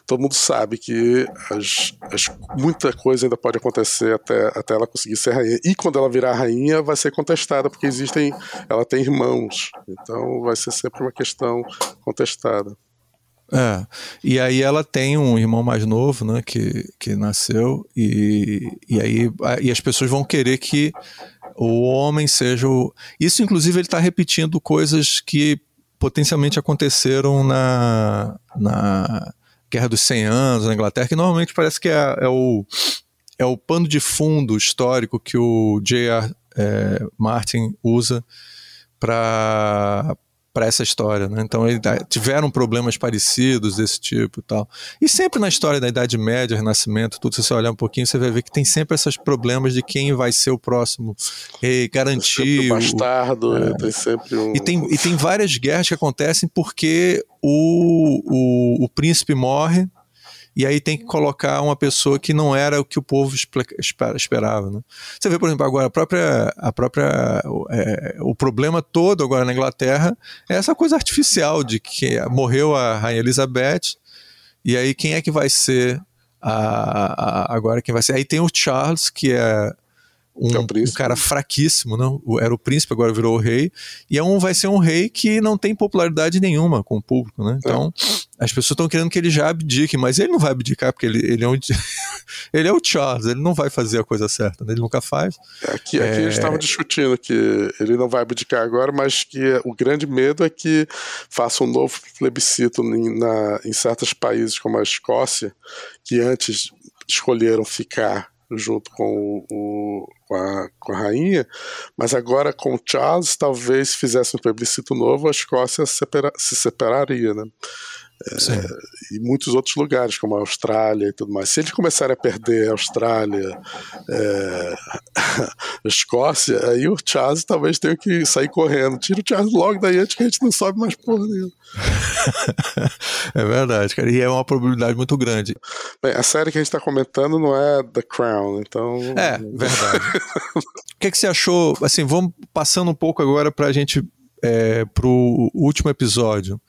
todo mundo sabe que as, as, muita coisa ainda pode acontecer até, até ela conseguir ser rainha. E quando ela virar rainha, vai ser contestada, porque existem, ela tem irmãos. Então vai ser sempre uma questão contestada. É, e aí ela tem um irmão mais novo, né, que, que nasceu, e, e aí e as pessoas vão querer que o homem seja o... Isso, inclusive, ele está repetindo coisas que potencialmente aconteceram na, na Guerra dos 100 Anos, na Inglaterra, que normalmente parece que é, é o, é o pano de fundo histórico que o J.R. É, Martin usa para para essa história, né? Então ele, tiveram problemas parecidos desse tipo e tal. E sempre na história da Idade Média, Renascimento, tudo, se você olhar um pouquinho, você vai ver que tem sempre esses problemas de quem vai ser o próximo rei, garantir. Tem bastardo, é, tem sempre um. E tem, e tem várias guerras que acontecem porque o, o, o príncipe morre e aí tem que colocar uma pessoa que não era o que o povo esperava. Né? Você vê, por exemplo, agora a própria, a própria é, o problema todo agora na Inglaterra é essa coisa artificial de que morreu a Rainha Elizabeth e aí quem é que vai ser a, a, agora quem vai ser? Aí tem o Charles que é um, é um, cara fraquíssimo, não? Era o príncipe, agora virou o rei. E é um, vai ser um rei que não tem popularidade nenhuma com o público, né? Então, é. as pessoas estão querendo que ele já abdique, mas ele não vai abdicar, porque ele, ele, é, um, ele é o Charles, ele não vai fazer a coisa certa, né? ele nunca faz. Aqui, aqui é... eles estavam discutindo que ele não vai abdicar agora, mas que o grande medo é que faça um novo plebiscito em, na, em certos países, como a Escócia, que antes escolheram ficar junto com, o, com, a, com a rainha, mas agora com o Charles, talvez fizesse um plebiscito novo, a Escócia separa, se separaria, né? É, e muitos outros lugares, como a Austrália e tudo mais. Se eles começarem a perder a Austrália, é, a Escócia, aí o Charles talvez tenha que sair correndo. Tira o Charles logo daí antes que a gente não sobe mais porra nenhuma. é verdade, cara. E é uma probabilidade muito grande. Bem, a série que a gente está comentando não é The Crown, então. É, verdade. o que, que você achou? Assim, vamos passando um pouco agora para a gente. É, pro último episódio.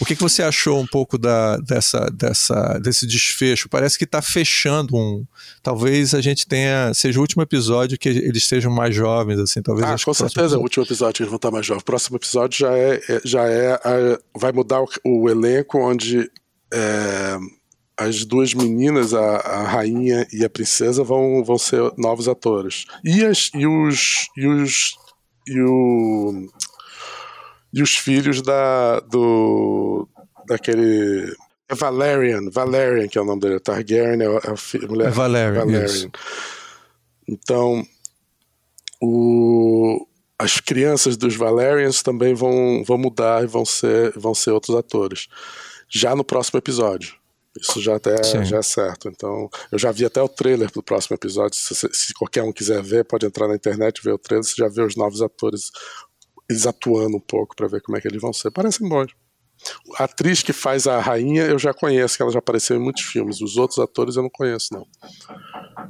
O que, que você achou um pouco da, dessa, dessa, desse desfecho? Parece que está fechando um. Talvez a gente tenha. Seja o último episódio que eles sejam mais jovens, assim. Talvez ah, com certeza é o último episódio que eles vão estar mais jovens. O próximo episódio já é. é já é a, vai mudar o, o elenco onde. É, as duas meninas, a, a, rainha e a princesa, vão, vão ser novos atores. E, as, e os. E os. E o e os filhos da do daquele é Valerian, Valerian que é o nome dele, Targaryen é a, filha, mulher, é Valerian, Valerian. Então, o, as crianças dos Valerians também vão, vão mudar e vão ser, vão ser outros atores. Já no próximo episódio. Isso já até já é certo. Então, eu já vi até o trailer do próximo episódio. Se, se, qualquer um quiser ver, pode entrar na internet ver o trailer. Você já vê os novos atores eles atuando um pouco para ver como é que eles vão ser. Parecem bons. A atriz que faz a rainha eu já conheço, que ela já apareceu em muitos filmes. Os outros atores eu não conheço, não.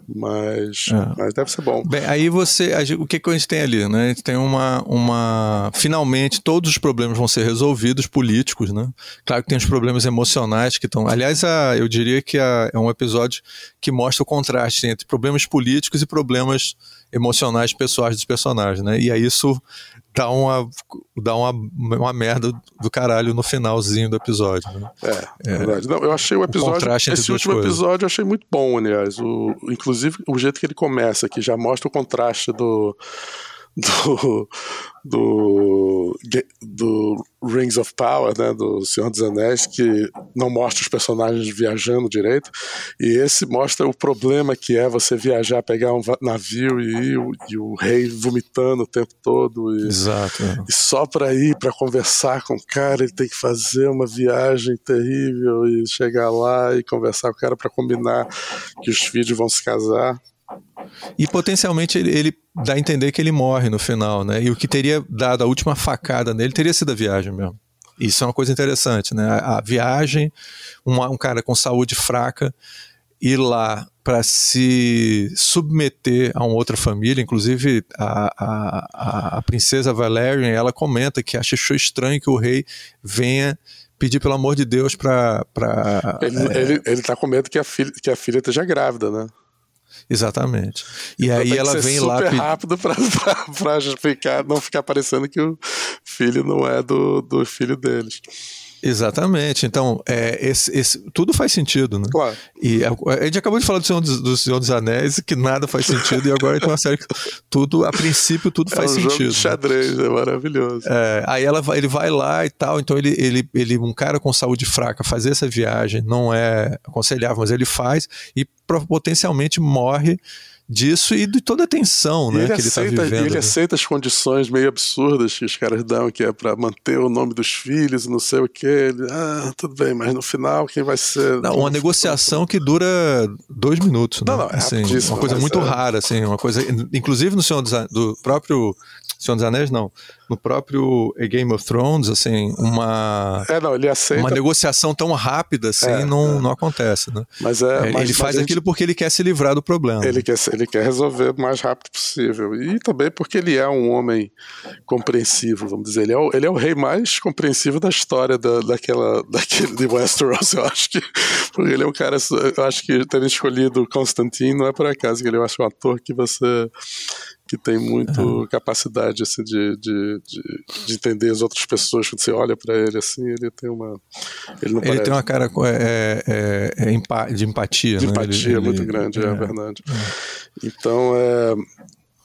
Mas, é. mas deve ser bom. Bem, aí você. O que, que a gente tem ali, né? A gente tem uma, uma. Finalmente, todos os problemas vão ser resolvidos, políticos, né? Claro que tem os problemas emocionais que estão. Aliás, a, eu diria que a, é um episódio que mostra o contraste entre problemas políticos e problemas emocionais pessoais dos personagens, né? E aí isso dá uma, dá uma, uma merda do caralho no finalzinho do episódio. Né? É, é, verdade. Não, eu achei o episódio. O esse último coisas. episódio eu achei muito bom, aliás. O, inclusive, o jeito que ele começa, que já mostra o contraste do do, do, do Rings of Power, né, do Senhor dos Anéis, que não mostra os personagens viajando direito, e esse mostra o problema que é você viajar, pegar um navio e ir, e o rei vomitando o tempo todo, e, Exato. e só para ir, para conversar com o cara, ele tem que fazer uma viagem terrível e chegar lá e conversar com o cara para combinar que os filhos vão se casar. E potencialmente ele, ele, dá a entender que ele morre no final, né? E o que teria dado a última facada nele teria sido a viagem mesmo. Isso é uma coisa interessante, né? A, a viagem, um, um cara com saúde fraca ir lá para se submeter a uma outra família, inclusive a, a, a, princesa Valerian, ela comenta que achou estranho que o rei venha pedir pelo amor de Deus para. Ele, é... ele, ele tá com medo que a filha, que a filha esteja grávida, né? Exatamente. E então aí ela vem lá. super rápido para ficar, não ficar parecendo que o filho não é do, do filho deles. Exatamente. Então, é, esse, esse, tudo faz sentido, né? Claro. E a, a, gente acabou de falar do Senhor dos, do Senhor dos Anéis, que nada faz sentido, e agora tem uma série que tudo, a princípio, tudo é faz um sentido. Jogo de xadrez, é maravilhoso. É, aí ela, ele vai lá e tal, então ele, ele, ele, um cara com saúde fraca, fazer essa viagem não é aconselhável, mas ele faz e potencialmente morre disso e de toda a tensão né, que ele está vivendo. Ele aceita as condições meio absurdas que os caras dão, que é para manter o nome dos filhos, não sei o que. Ele, ah, tudo bem, mas no final quem vai ser. Não, uma negociação que dura dois minutos. Né? Não, não, é assim, Uma coisa muito é... rara, assim, uma coisa. Inclusive no Senhor do próprio Senhor dos Anéis, não. No próprio Game of Thrones, assim, uma. É, não, ele aceita. Uma negociação tão rápida assim é, não, é. não acontece, né? Mas é. Mas, ele faz aquilo porque ele quer se livrar do problema. Ele quer, ele quer resolver o mais rápido possível. E também porque ele é um homem compreensivo, vamos dizer. Ele é o, ele é o rei mais compreensivo da história da, daquela, daquele de Westeros, eu acho que. Porque ele é um cara. Eu acho que ter escolhido Constantine não é por acaso, que ele eu acho um ator que você que tem muito uhum. capacidade assim, de, de, de, de, entender as outras pessoas. Quando você olha para ele assim, ele tem uma. Ele, ele tem uma cara é, é, é, de empatia. De né? empatia ele, muito ele, grande, é, é verdade. É. Então, é.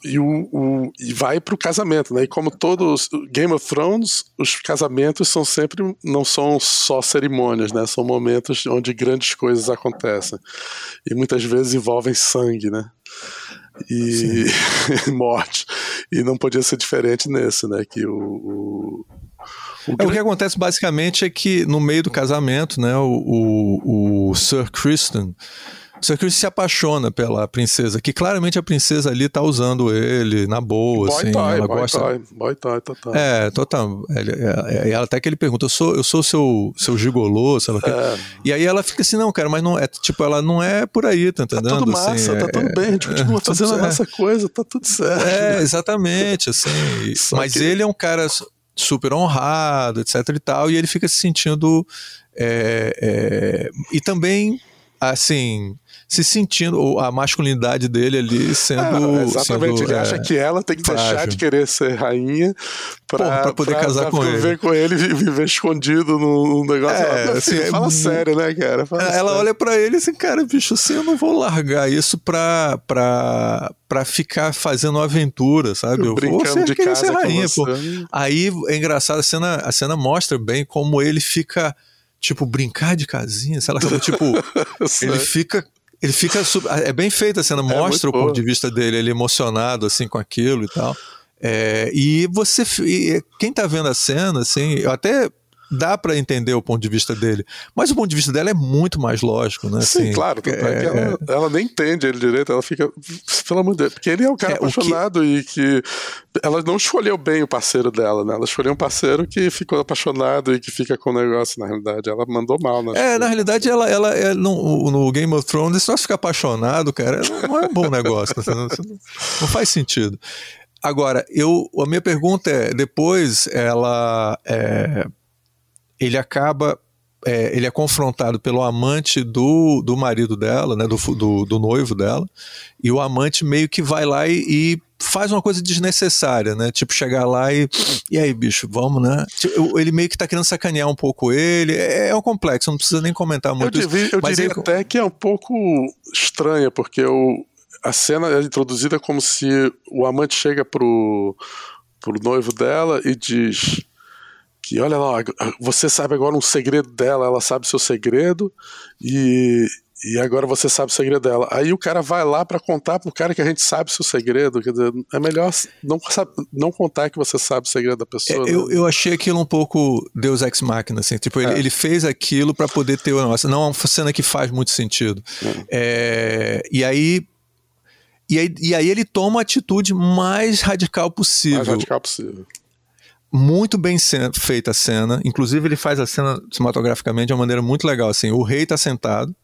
E, o, o, e vai para o casamento, né? E como todos Game of Thrones, os casamentos são sempre não são só cerimônias, né? São momentos onde grandes coisas acontecem e muitas vezes envolvem sangue, né? E morte. E não podia ser diferente nesse, né? Que o, o, O, é, o que acontece basicamente é que no meio do casamento, né, o, o, o Sir Kristen só que ele se apaixona pela princesa, que claramente a princesa ali tá usando ele na boa, boy assim. Toy, ela boy gosta. Toy, boy toy, total. É, total. Ele, é, é, até que ele pergunta: eu sou, eu sou seu, seu gigolô, sei lá. É. E aí ela fica assim: não, cara, mas não é. Tipo, ela não é por aí, tá entendendo? Tá tudo massa, assim, tá tudo bem, a gente continua é, fazendo a nossa coisa, tá tudo certo. É, exatamente, assim. mas que... ele é um cara super honrado, etc e tal, e ele fica se sentindo. É, é, e também, assim, se sentindo a masculinidade dele ali sendo. Ah, exatamente, sendo, ele é, acha que ela tem que frágil. deixar de querer ser rainha pra, poder pra, casar pra com ele. com ele e viver escondido num negócio. É, ela, assim, fala é sério, né, cara? Fala ela sério. olha para ele assim, cara, bicho, assim, eu não vou largar isso pra, pra, pra ficar fazendo aventura, sabe? Eu vou ser, de casa ser rainha, pô. Aí é engraçado, a cena, a cena mostra bem como ele fica tipo, brincar de casinha, sei lá, tipo, ele fica ele fica. É bem feita a cena, é mostra é o ponto de vista dele, ele emocionado assim com aquilo e tal. É, e você. E quem tá vendo a cena, assim, eu até dá para entender o ponto de vista dele. Mas o ponto de vista dela é muito mais lógico, né? Sim, assim, claro. É, é ela, ela, nem entende ele direito, ela fica. Pelo amor de Deus. Porque ele é um cara é, apaixonado que... e que. Ela não escolheu bem o parceiro dela, né? Ela escolheu um parceiro que ficou apaixonado e que fica com o negócio, na realidade. Ela mandou mal, né? É, na realidade, ela, ela é, no, no Game of Thrones, você ficar apaixonado, cara, não é um bom negócio. não, não faz sentido. Agora, eu, a minha pergunta é: depois ela. É, ele acaba é, ele é confrontado pelo amante do, do marido dela, né, do, do, do, noivo dela, e o amante meio que vai lá e, e, faz uma coisa desnecessária, né? Tipo, chegar lá e. E aí, bicho, vamos, né? Tipo, ele meio que tá querendo sacanear um pouco ele. É, é um complexo, não precisa nem comentar muito eu, isso. Eu diria ele... até que é um pouco estranha, porque o, a cena é introduzida como se o amante chega pro, pro noivo dela e diz que olha lá, você sabe agora um segredo dela, ela sabe seu segredo e, e agora você sabe o segredo dela. Aí o cara vai lá para contar pro cara que a gente sabe seu segredo, quer dizer, é melhor não, não contar que você sabe o segredo da pessoa. É, né? eu, eu achei aquilo um pouco Deus Ex Machina, assim, tipo, ele, é. ele fez aquilo para poder ter o negócio, não é uma cena que faz muito sentido. É, e aí e aí, e aí ele toma a atitude mais radical possível. Mais radical possível muito bem feita a cena. Inclusive, ele faz a cena cinematograficamente de uma maneira muito legal. Assim, o rei está sentado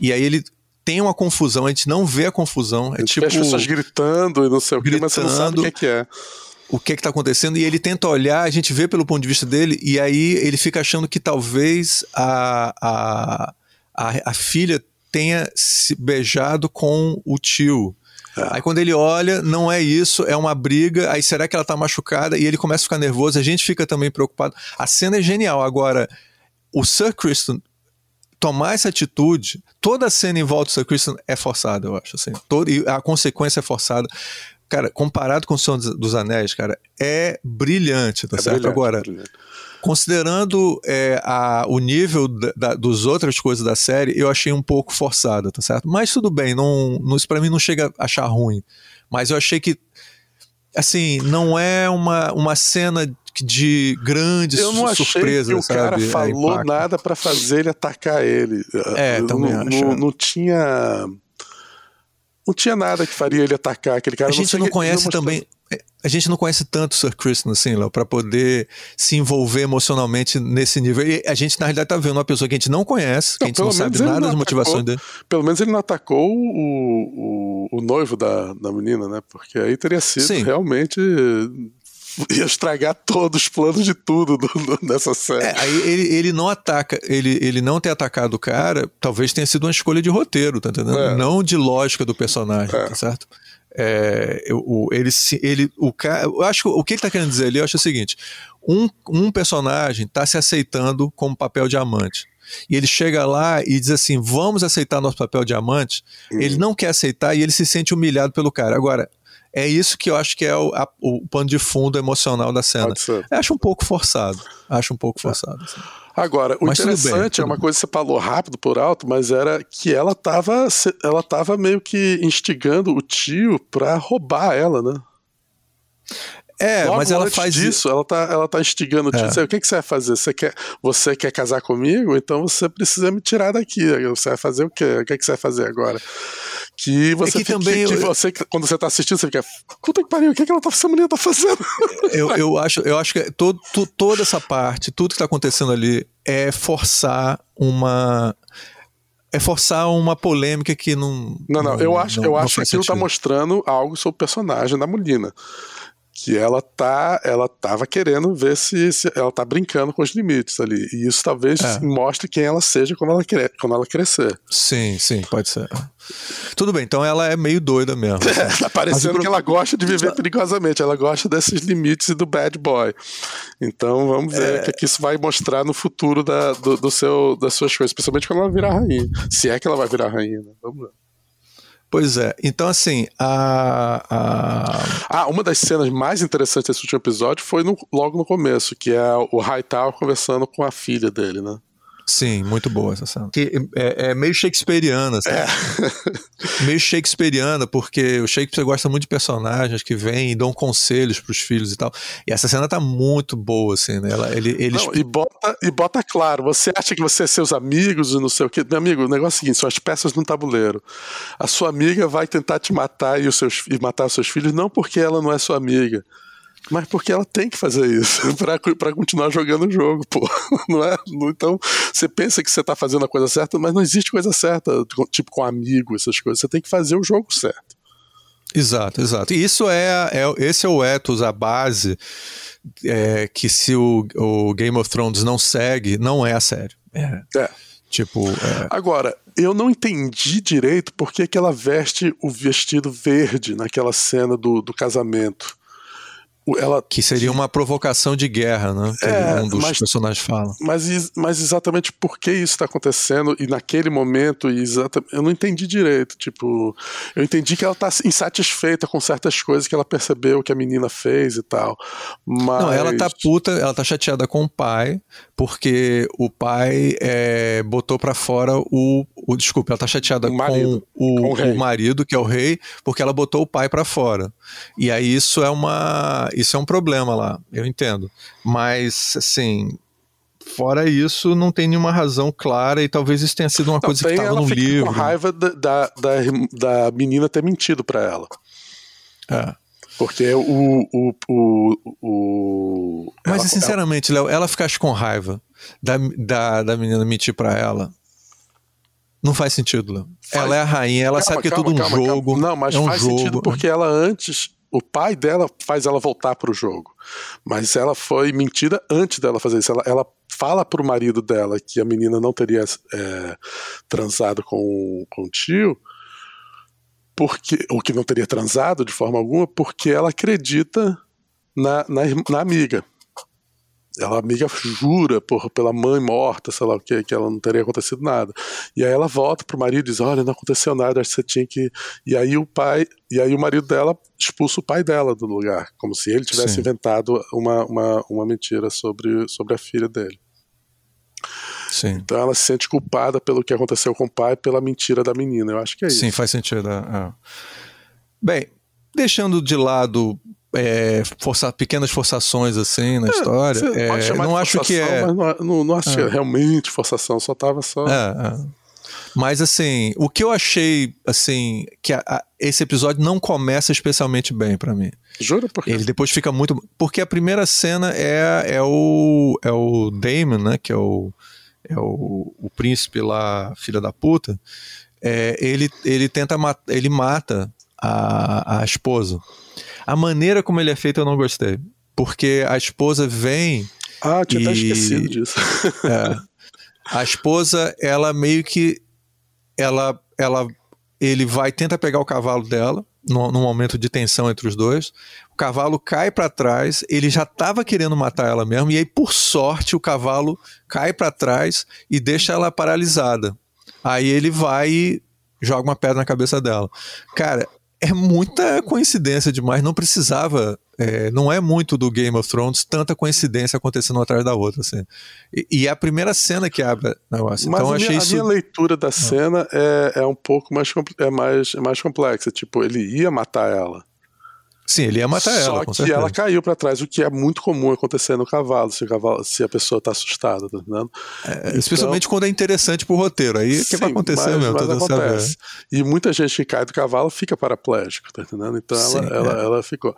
e aí ele tem uma confusão, a gente não vê a confusão. É tipo. As pessoas gritando e não sei o que, mas você não sabe o que, que é. O que está acontecendo, e ele tenta olhar, a gente vê pelo ponto de vista dele, e aí ele fica achando que talvez a, a, a, a filha tenha se beijado com o tio. É. Aí quando ele olha, não é isso, é uma briga. Aí será que ela tá machucada? E ele começa a ficar nervoso, a gente fica também preocupado. A cena é genial. Agora, o Sir Kristen tomar essa atitude, toda a cena em volta do Sir Kristen é forçada, eu acho. Assim. Todo, e a consequência é forçada. Cara, comparado com o Senhor dos Anéis, cara, é brilhante, tá é certo? Brilhante, Agora, brilhante considerando é, a, o nível da, da, dos outras coisas da série, eu achei um pouco forçada, tá certo? Mas tudo bem, não, não, isso pra mim não chega a achar ruim. Mas eu achei que, assim, não é uma, uma cena de grande eu não surpresa, achei que o sabe? cara falou nada para fazer ele atacar ele. É, também não, acho. Não, não tinha não tinha nada que faria ele atacar aquele cara. A gente não, não conhece também a gente não conhece tanto o Sir Kristen assim, Léo, para poder se envolver emocionalmente nesse nível. E a gente, na realidade, tá vendo uma pessoa que a gente não conhece, que não, a gente não sabe nada das motivações dele. Pelo menos ele não atacou o, o, o noivo da, da menina, né? Porque aí teria sido Sim. realmente ia estragar todos os planos de tudo do, do, dessa série. É, aí ele, ele não ataca, ele, ele não ter atacado o cara, talvez tenha sido uma escolha de roteiro, tá entendendo? É. Não de lógica do personagem, é. tá certo? É, o, ele, ele, o eu acho que o que ele está querendo dizer ali, eu acho o seguinte: um, um personagem está se aceitando como papel diamante. E ele chega lá e diz assim: vamos aceitar nosso papel diamante. Uhum. Ele não quer aceitar e ele se sente humilhado pelo cara. Agora, é isso que eu acho que é o, a, o pano de fundo emocional da cena. Eu acho um pouco forçado. Acho um pouco forçado. Assim. Agora, o mas interessante bem, é uma coisa que você falou rápido por alto, mas era que ela estava ela tava meio que instigando o tio para roubar ela, né? É, Logo mas ela faz disso, ela tá, ela tá instigando o É. tio. O que, que você vai fazer? Você quer, você quer casar comigo? Então você precisa me tirar daqui. Você vai fazer o quê? O que, que você vai fazer agora? Que você É que fica- também que eu- você, quando você tá assistindo, você fica. Puta que pariu, o que, que ela tá, essa menina tá fazendo? Eu, eu acho, eu acho que todo, tu- toda essa parte, tudo que está acontecendo ali é forçar uma. É forçar uma polêmica que não. Não, não, eu acho, não- eu não acho que aquilo tá sentido. mostrando algo sobre o personagem da Molina. Que ela tá, ela tava querendo ver se, se ela tá brincando com os limites ali. E isso talvez É. mostre quem ela seja quando ela, cre quando ela crescer. Sim, sim, pode ser. Tudo bem, então ela é meio doida mesmo. assim. tá parecendo pro- que ela gosta de viver perigosamente, ela gosta desses limites e do bad boy. Então vamos É. ver o que, que isso vai mostrar no futuro da, do, do seu, das suas coisas, principalmente quando ela virar rainha. Se é que ela vai virar rainha, né? Vamos ver. Pois é, então assim, a. a... Ah, uma das cenas mais interessantes desse último episódio foi no- logo no começo, que é o Hightower conversando com a filha dele, né? Sim, muito boa essa cena. Que é, é meio shakespeariana, assim. É. meio shakespeariana, porque o Shakespeare gosta muito de personagens que vêm e dão conselhos pros filhos e tal. E essa cena tá muito boa, assim, né? Ela, ele, eles Não, e, bota, e bota claro, você acha que você é seus amigos e não sei o quê. Meu amigo, o negócio é o seguinte: são as peças no tabuleiro. A sua amiga vai tentar te matar e, os seus, e matar os seus filhos, não porque ela não é sua amiga. Mas porque ela tem que fazer isso pra, pra continuar jogando o jogo, pô. Não é? Então, você pensa que você tá fazendo a coisa certa, mas não existe coisa certa, tipo com amigo, essas coisas. Você tem que fazer o jogo certo. Exato, exato. E isso é, é esse é o ethos, a base é, que se o, o Game of Thrones não segue, não é a série. É, É. tipo, é, Agora, eu não entendi direito por que, que ela veste o vestido verde naquela cena do, do casamento. Ela, que seria uma provocação de guerra, né? Que É, um dos mas- personagens fala. mas, mas exatamente por que isso está acontecendo e naquele momento, e exata, eu não entendi direito. Tipo, eu entendi que ela está insatisfeita com certas coisas que ela percebeu que a menina fez e tal. Mas... Não, ela tá puta, ela tá chateada com o pai, porque o pai é, botou pra fora o, o. Desculpa, ela tá chateada O com, marido. o, Com o o marido, que é o rei, porque ela botou o pai pra fora. E aí isso é uma. Isso é um problema lá, eu entendo. Mas, assim. Fora isso, não tem nenhuma razão clara e talvez isso tenha sido uma Não, coisa que tem tava ela no fica livro. com raiva da, da, da, menina ter mentido para ela. É. Porque o. o, o, o Mas, ela- sinceramente, Léo, ela ficasse com raiva da, da, da menina mentir pra ela. Não faz sentido, Léo. Faz. Ela é a rainha, ela Calma, sabe que é calma, tudo um calma. jogo. Não, mas é um faz jogo. sentido porque ela antes. O pai dela faz ela voltar pro jogo. Mas ela foi mentira antes dela fazer isso. Ela, ela fala pro marido dela que a menina não teria é, transado com, com o tio. Porque, ou que não teria transado de forma alguma, porque ela acredita na, na, na amiga. Ela, amiga jura por, pela mãe morta, sei lá o que, que ela não teria acontecido nada. E aí ela volta pro marido e diz: Olha, não aconteceu nada, acho que você tinha que. E aí o pai, e aí o marido dela expulsa o pai dela do lugar, como se ele tivesse Sim. inventado uma, uma, uma mentira sobre, sobre a filha dele. Sim. Então ela se sente culpada pelo que aconteceu com o pai, pela mentira da menina. Eu acho que é isso. Sim, faz sentido. é, é. Bem, deixando de lado é, força- pequenas forçações assim na história, Você é, pode chamar não de acho que é. Mas não, não, acho É. é realmente forçação, só tava só. É, é. Mas assim, o que eu achei assim que a- a- esse episódio não começa especialmente bem pra mim. Jura por quê? Ele depois fica muito. Porque a primeira cena é, é o. É o Damon, né? Que é o. É o, o príncipe lá, filha da puta. É, ele, ele tenta ele mata a, a esposa. A maneira como ele é feito eu não gostei. Porque a esposa vem. Ah, eu tinha até E- esquecido disso. é, a esposa, ela meio que. Ela, ela, ele vai, tenta pegar o cavalo dela, num, num momento de tensão entre os dois. O cavalo cai pra trás, ele já tava querendo matar ela mesmo, e aí, por sorte, o cavalo cai pra trás e deixa ela paralisada. Aí ele vai e joga uma pedra na cabeça dela. Cara, é muita coincidência demais, não precisava. é, não é muito do Game of Thrones, tanta coincidência acontecendo uma atrás da outra. Assim. E, e é a primeira cena que abre negócio. Mas então a, achei minha, a isso. minha leitura da cena é, é um pouco mais, é mais, é mais complexa. Tipo, ele ia matar ela. Sim, ele ia matar Só ela. com que certeza. ela caiu pra trás, o que é muito comum acontecer no cavalo, se, o cavalo, se a pessoa tá assustada, tá entendendo? É, especialmente quando é interessante pro roteiro. Aí o que vai acontecer mas, mesmo? mas esse acontece. E muita gente que cai do cavalo fica paraplégico, tá entendendo? Então ela, Sim, ela, é. ela ficou.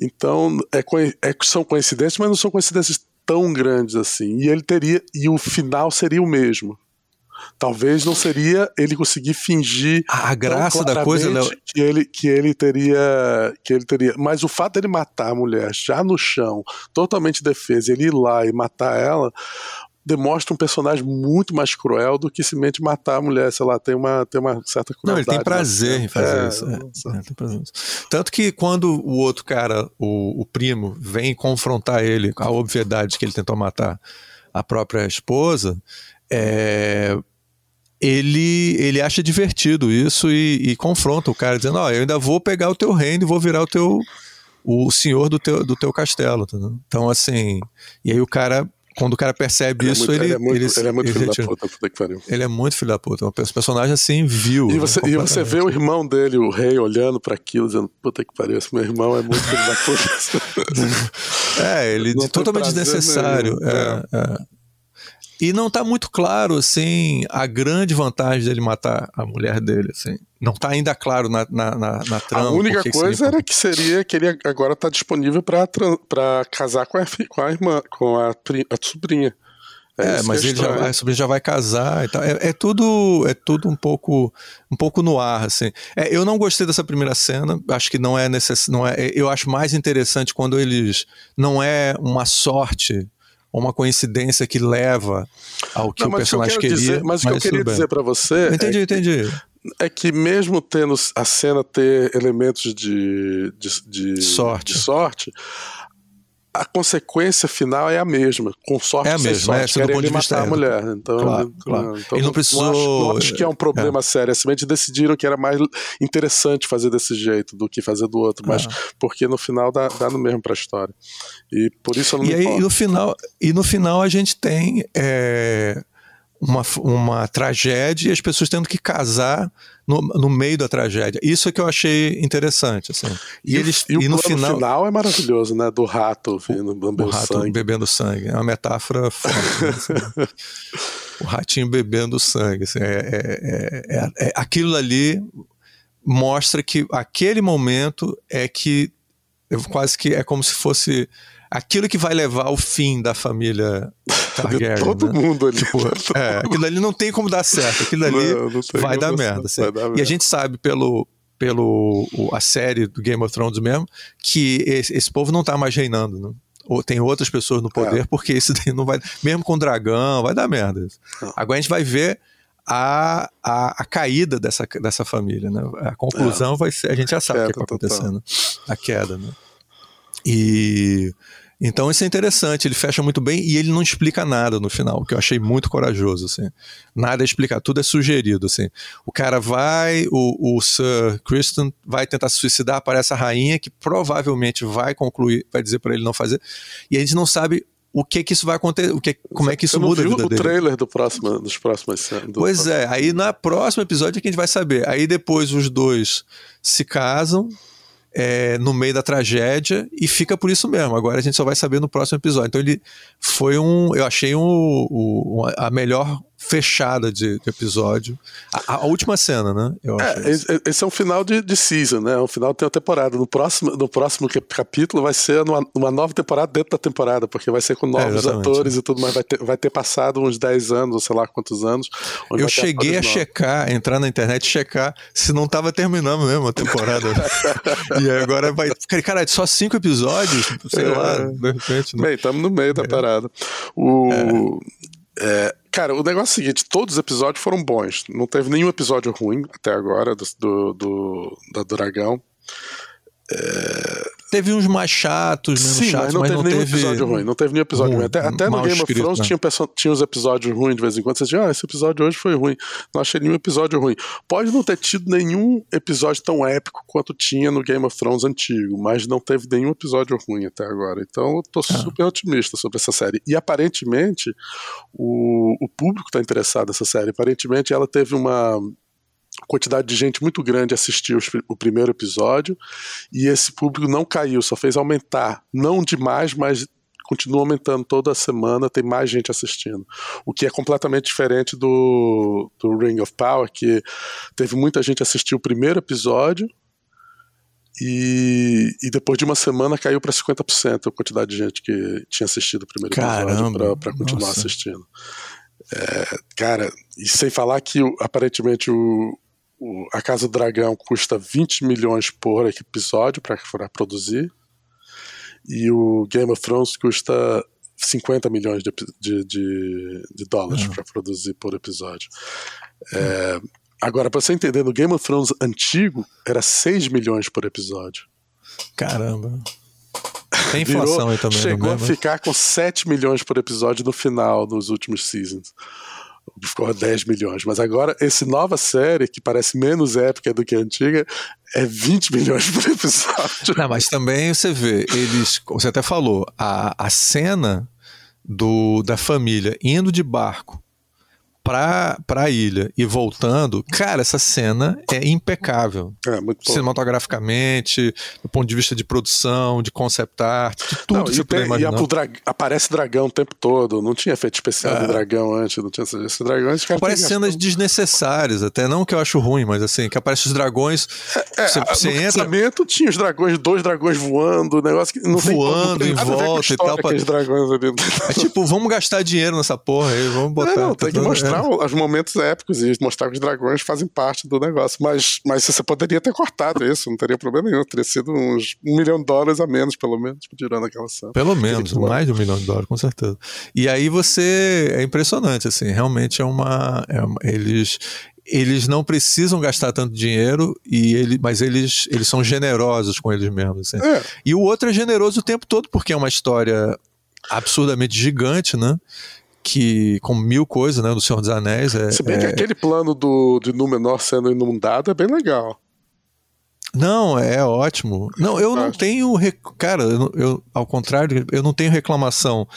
Então é, é- são coincidências, mas não são coincidências tão grandes assim. E ele teria. E o final seria o mesmo. Talvez não seria ele conseguir fingir A graça da coisa, Léo, que ele que ele teria que ele teria, mas o fato dele matar a mulher já no chão, totalmente defesa, ele ir lá e matar ela, demonstra um personagem muito mais cruel do que simplesmente matar a mulher, sei lá, tem uma tem uma certa Não, ele crueldade. tem prazer né? em fazer É, isso. é, é, prazer. Tanto que quando o outro cara, o, o primo, vem confrontar ele com a obviedade que ele tentou matar a própria esposa, é, ele, ele acha divertido isso e, e confronta o cara, dizendo: Ó, eu ainda vou pegar o teu reino e vou virar o teu. o senhor do teu, do teu castelo. entendeu? Então, assim. E aí o cara. Quando o cara percebe Ele é isso, muito, ele, ele é muito, ele é muito ele filho da retira. puta, puta que pariu. Ele é muito filho da puta. Um personagem assim, viu. E né, você, e você vê o irmão dele, o rei, olhando pra aquilo, dizendo, puta que pariu, esse meu irmão é muito filho da puta. É, ele totalmente desnecessário. nenhum, é, é. E não tá muito claro, assim, a grande vantagem dele matar a mulher dele, assim. Não tá ainda claro na, na, na, na trama. A única coisa era que seria que ele agora tá disponível pra casar com a, com a irmã, com a, a sobrinha. É, isso mas é ele já, vai- a sobrinha já vai casar e tal. É, é tudo, é tudo um pouco, um pouco no ar, assim. É, eu não gostei dessa primeira cena. Acho que não é necess, não é. Eu acho mais interessante quando eles não é uma sorte uma coincidência que leva ao que Não, o mas que personagem quero queria. dizer, mas o que eu queria dizer pra você Eu entendi, é, entendi. é que mesmo tendo a cena ter elementos de, de, de- Sorte. de sorte, a consequência final é a mesma, com sorte É a mesma, é, sorte, sob o querem ponto de ele vista matar a é, mulher. Então, claro, então, claro. então Ele não Não precisou- acho, não acho que é um problema sério, é simplesmente decidiram que era mais interessante fazer desse jeito do que fazer do outro, mas Ah. porque no final dá, dá no mesmo pra história. E por isso eu não E aí, importo. no final, e no final a gente tem é, uma, uma tragédia e as pessoas tendo que casar no, no meio da tragédia. Isso é que eu achei interessante. Assim. E, E, o- eles, e o e no plano final, é maravilhoso, né? Do rato vindo, o bebendo rato sangue. bebendo sangue. É uma metáfora forte. né, assim. o ratinho bebendo sangue. assim, é, é- é- é- é- aquilo ali mostra que aquele momento é que quase que é como se fosse aquilo que vai levar ao fim da família Targaryen. todo né? mundo ali. Tipo, é, aquilo ali não tem como dar certo. Aquilo ali Não, não vai dar merda. certo, assim. vai dar E a merda. gente sabe pelo, pelo o- a série do Game of Thrones mesmo que esse, esse povo não tá mais reinando. Né? Ou tem outras pessoas no poder, É. porque esse daí não vai. Mesmo com dragão, vai dar merda. isso. Não. Agora a gente vai ver a, a, a caída dessa, dessa família. Né? A conclusão vai ser. A gente já sabe o que, é que vai Queda total. A queda. Né? E. Então isso é interessante, ele fecha muito bem e ele não explica nada no final, o que eu achei muito corajoso, assim. Nada é explicar, tudo é sugerido, assim. O cara vai, o, o Sir Kristen vai tentar se suicidar, aparece a rainha que provavelmente vai concluir, vai dizer pra ele não fazer, e a gente não sabe o que que isso vai acontecer, o que, como é que isso muda a viu vida o dele. trailer do próximo, dos próximos do Pois próximo- é, aí na próximo episódio é que a gente vai saber. Aí depois os dois se casam é, no meio da tragédia e fica por isso mesmo. Agora a gente só vai saber no próximo episódio. Então ele foi um. Eu achei um, um- a melhor fechada de, de episódio. A, a última cena, né? É, esse, esse é um final de, de season, né? É um final de uma temporada. No próximo, no próximo cap- capítulo vai ser numa, uma nova temporada dentro da temporada, porque vai ser com novos É, atores e tudo, mas vai ter, vai ter passado uns 10 anos, ou sei lá quantos anos. Eu cheguei a checar, entrar na internet e checar se não tava terminando mesmo a temporada. e aí agora vai. Cara, só cinco episódios? Sei lá, de repente. Né? Bem, estamos no meio da parada. O. é, cara, o negócio é o seguinte: todos os episódios foram bons. Não teve nenhum episódio ruim até agora do, do, do, da Dragão. Teve uns mais chatos, menos Sim, chatos, mas não mas teve não nenhum teve. episódio ruim. Não teve nenhum episódio ruim, ruim. Até, até no Game of escrito, Thrones né? tinha, tinha uns episódios ruins de vez em quando. Você dizia, ah, esse episódio hoje foi ruim. Não achei nenhum episódio ruim. Pode não ter tido nenhum episódio tão épico quanto tinha no Game of Thrones antigo, mas não teve nenhum episódio ruim até agora. Então eu tô Ah. super otimista sobre essa série. E aparentemente o, o público está interessado nessa série. Aparentemente ela teve uma quantidade de gente muito grande assistiu o primeiro episódio e esse público não caiu, só fez aumentar. Não demais, mas continua aumentando toda semana, tem mais gente assistindo. O que é completamente diferente do, do Ring of Power, que teve muita gente assistir o primeiro episódio e, e depois de uma semana caiu para 50% a quantidade de gente que tinha assistido o primeiro episódio para continuar Nossa. assistindo. É, cara, e sem falar que aparentemente o, o, a Casa do Dragão custa 20 milhões por episódio para produzir e o Game of Thrones custa 50 milhões de, de, de, de dólares uhum. para produzir por episódio. É, agora, para você entender, no Game of Thrones antigo era 6 milhões por episódio. Caramba. Tem inflação Virou, aí também. Chegou a ficar com 7 milhões por episódio no final, nos últimos seasons ficou a 10 milhões. Mas agora, essa nova série, que parece menos épica do que a antiga, é 20 milhões por episódio. Não, mas também você vê, eles. Você até falou, a, a cena do, da família indo de barco pra, pra ilha e voltando, cara, essa cena é impecável. É, muito Cinematograficamente, do ponto de vista de produção, de concept art, de tudo não, que você imaginar. E dra aparece dragão o tempo todo, não tinha efeito especial é. de dragão antes, não tinha esse dragão. Esse aparece cenas desnecessárias, até não que eu acho ruim, mas assim, que aparece os dragões. É, você, você no entra... tinha os dragões, dois dragões voando, negócio que não voando tem, em volta e tal. Pra... Dragões ali. É tipo, vamos gastar dinheiro nessa porra aí, vamos botar. Não, não tem que mostrar mostrar os momentos épicos e mostrar que os dragões fazem parte do negócio. Mas, mas você poderia ter cortado isso, não teria problema nenhum. Teria sido uns um milhão de dólares a menos, pelo menos, tirando aquela cena. Pelo menos, mais de um milhão de dólares, com certeza. E aí você. É impressionante, assim, realmente é uma. É uma eles eles não precisam gastar tanto dinheiro e ele, mas eles, eles são generosos com eles mesmos. Assim. É. E o outro é generoso o tempo todo porque é uma história absurdamente gigante, né? Que com mil coisas, né, do Senhor dos Anéis. É, Se bem é... que aquele plano do, de Númenor sendo inundado é bem legal. Não, é ótimo. Não, eu não tenho. Cara, eu, eu, ao contrário, eu não tenho reclamação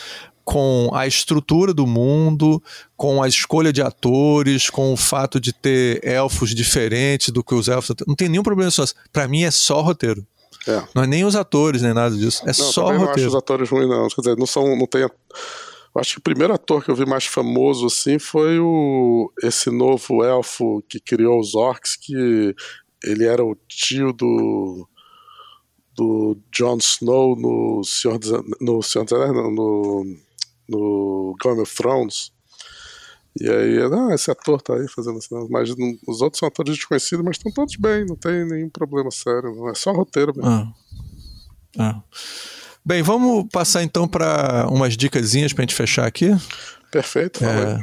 com a estrutura do mundo, com a escolha de atores, com o fato de ter elfos diferentes do que os elfos. Não tem nenhum problema com isso. Pra mim é só roteiro. É. Não é nem os atores, nem nada disso. É não, só roteiro. Não acho os atores ruins, não. Quer dizer, não, são, não tem acho que o primeiro ator que eu vi mais famoso assim foi o esse novo elfo que criou os orcs, que ele era o tio do do Jon Snow no Senhor dos, no Senhor dos Anéis, no, no Game of Thrones. E aí, ah, esse ator tá aí fazendo assim, mas os outros são atores desconhecidos, mas estão todos bem, não tem nenhum problema sério, não é só roteiro mesmo. Ah. Ah. Bem, vamos passar então para umas dicasinhas para a gente fechar aqui. Perfeito. É...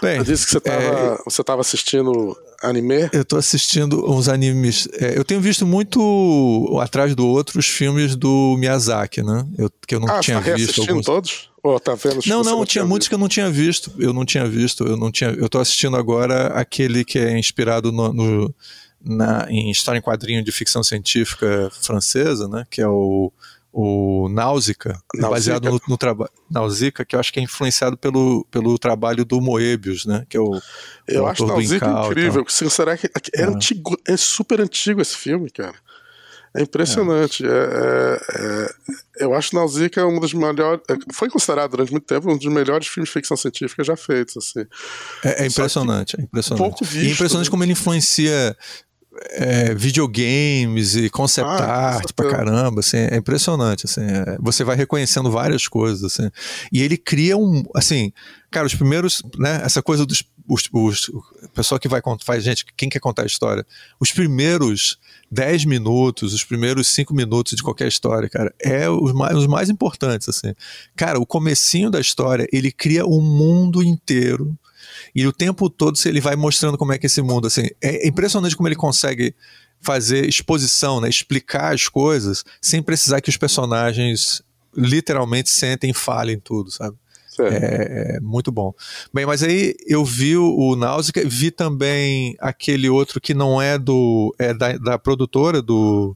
Bem, eu disse que você estava é... assistindo anime? Eu estou assistindo uns animes. É, eu tenho visto muito atrás do outro os filmes do Miyazaki, né? Eu, que eu não ah, tinha tá visto. alguns... todos? Ou tá vendo não, não, não tinha muitos que eu não tinha visto. Eu não tinha visto. Eu não tinha. Eu estou assistindo agora aquele que é inspirado no, no na, em história em quadrinho de ficção científica francesa, né? Que é o o Náusica, baseado no, no trabalho Náusica, que eu acho que é influenciado pelo, pelo trabalho do Moebius, né? Que é o, eu o acho Náusica incrível. Será que é, antigo, é super antigo esse filme, cara? É impressionante. É. É, é, eu acho Náusica um dos melhores. É, foi considerado durante muito tempo um dos melhores filmes de ficção científica já feitos. Assim. É, é impressionante, é impressionante. Pouco visto, e é impressionante né? como ele influencia é, videogames e concept ah, art pra caramba, assim, é impressionante, assim, é, você vai reconhecendo várias coisas, assim, e ele cria um, assim, cara, os primeiros, né, essa coisa dos, os, os, o pessoal que vai faz, gente, quem quer contar a história, os primeiros 10 minutos, os primeiros 5 minutos de qualquer história, cara, é os mais, os mais importantes, assim, cara, o comecinho da história, ele cria um mundo inteiro e o tempo todo ele vai mostrando como é que esse mundo, assim, é impressionante como ele consegue fazer exposição, né, explicar as coisas sem precisar que os personagens literalmente sentem e falem tudo, sabe? É, é, muito bom. Bem, mas aí eu vi o, Náusea, vi também aquele outro que não é do. é da, da produtora do.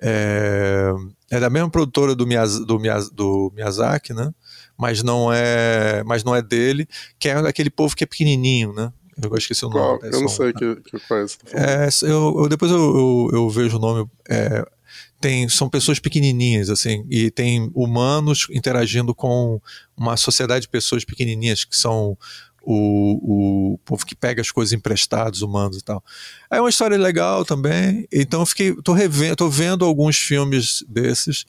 É, é, da mesma produtora do, Miyaz, do, Miyaz, do Miyazaki, né? Mas não é, mas não é dele, que é aquele povo que é pequenininho, né? Eu esqueci o nome. Qual? Eu não sei que, que coisa. É, eu, eu, depois eu, eu, eu, vejo o nome. É, tem, são pessoas pequenininhas, assim, e tem humanos interagindo com uma sociedade de pessoas pequenininhas que são o, o povo que pega as coisas emprestadas, humanos e tal. É uma história legal também. Então eu fiquei, tô revendo, tô vendo alguns filmes desses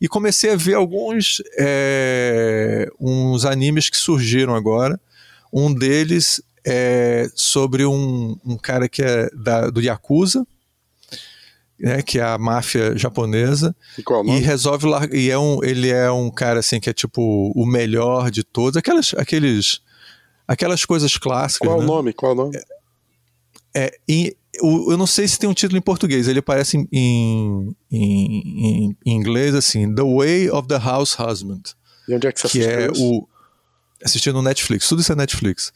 e comecei a ver alguns é, uns animes que surgiram agora. Um deles é sobre um, um cara que é da, do Yakuza, né, que é a máfia japonesa. E, e resolve largar. E é um, ele é um cara assim que é tipo o melhor de todos. Aquelas, aqueles aquelas coisas clássicas. Qual né? o nome? Qual o nome? É, é eu não sei se tem um título em português, ele aparece em, em, em, em inglês assim, The Way of the House Husband. E onde é que você que é isso? o assistindo no Netflix, tudo isso é Netflix.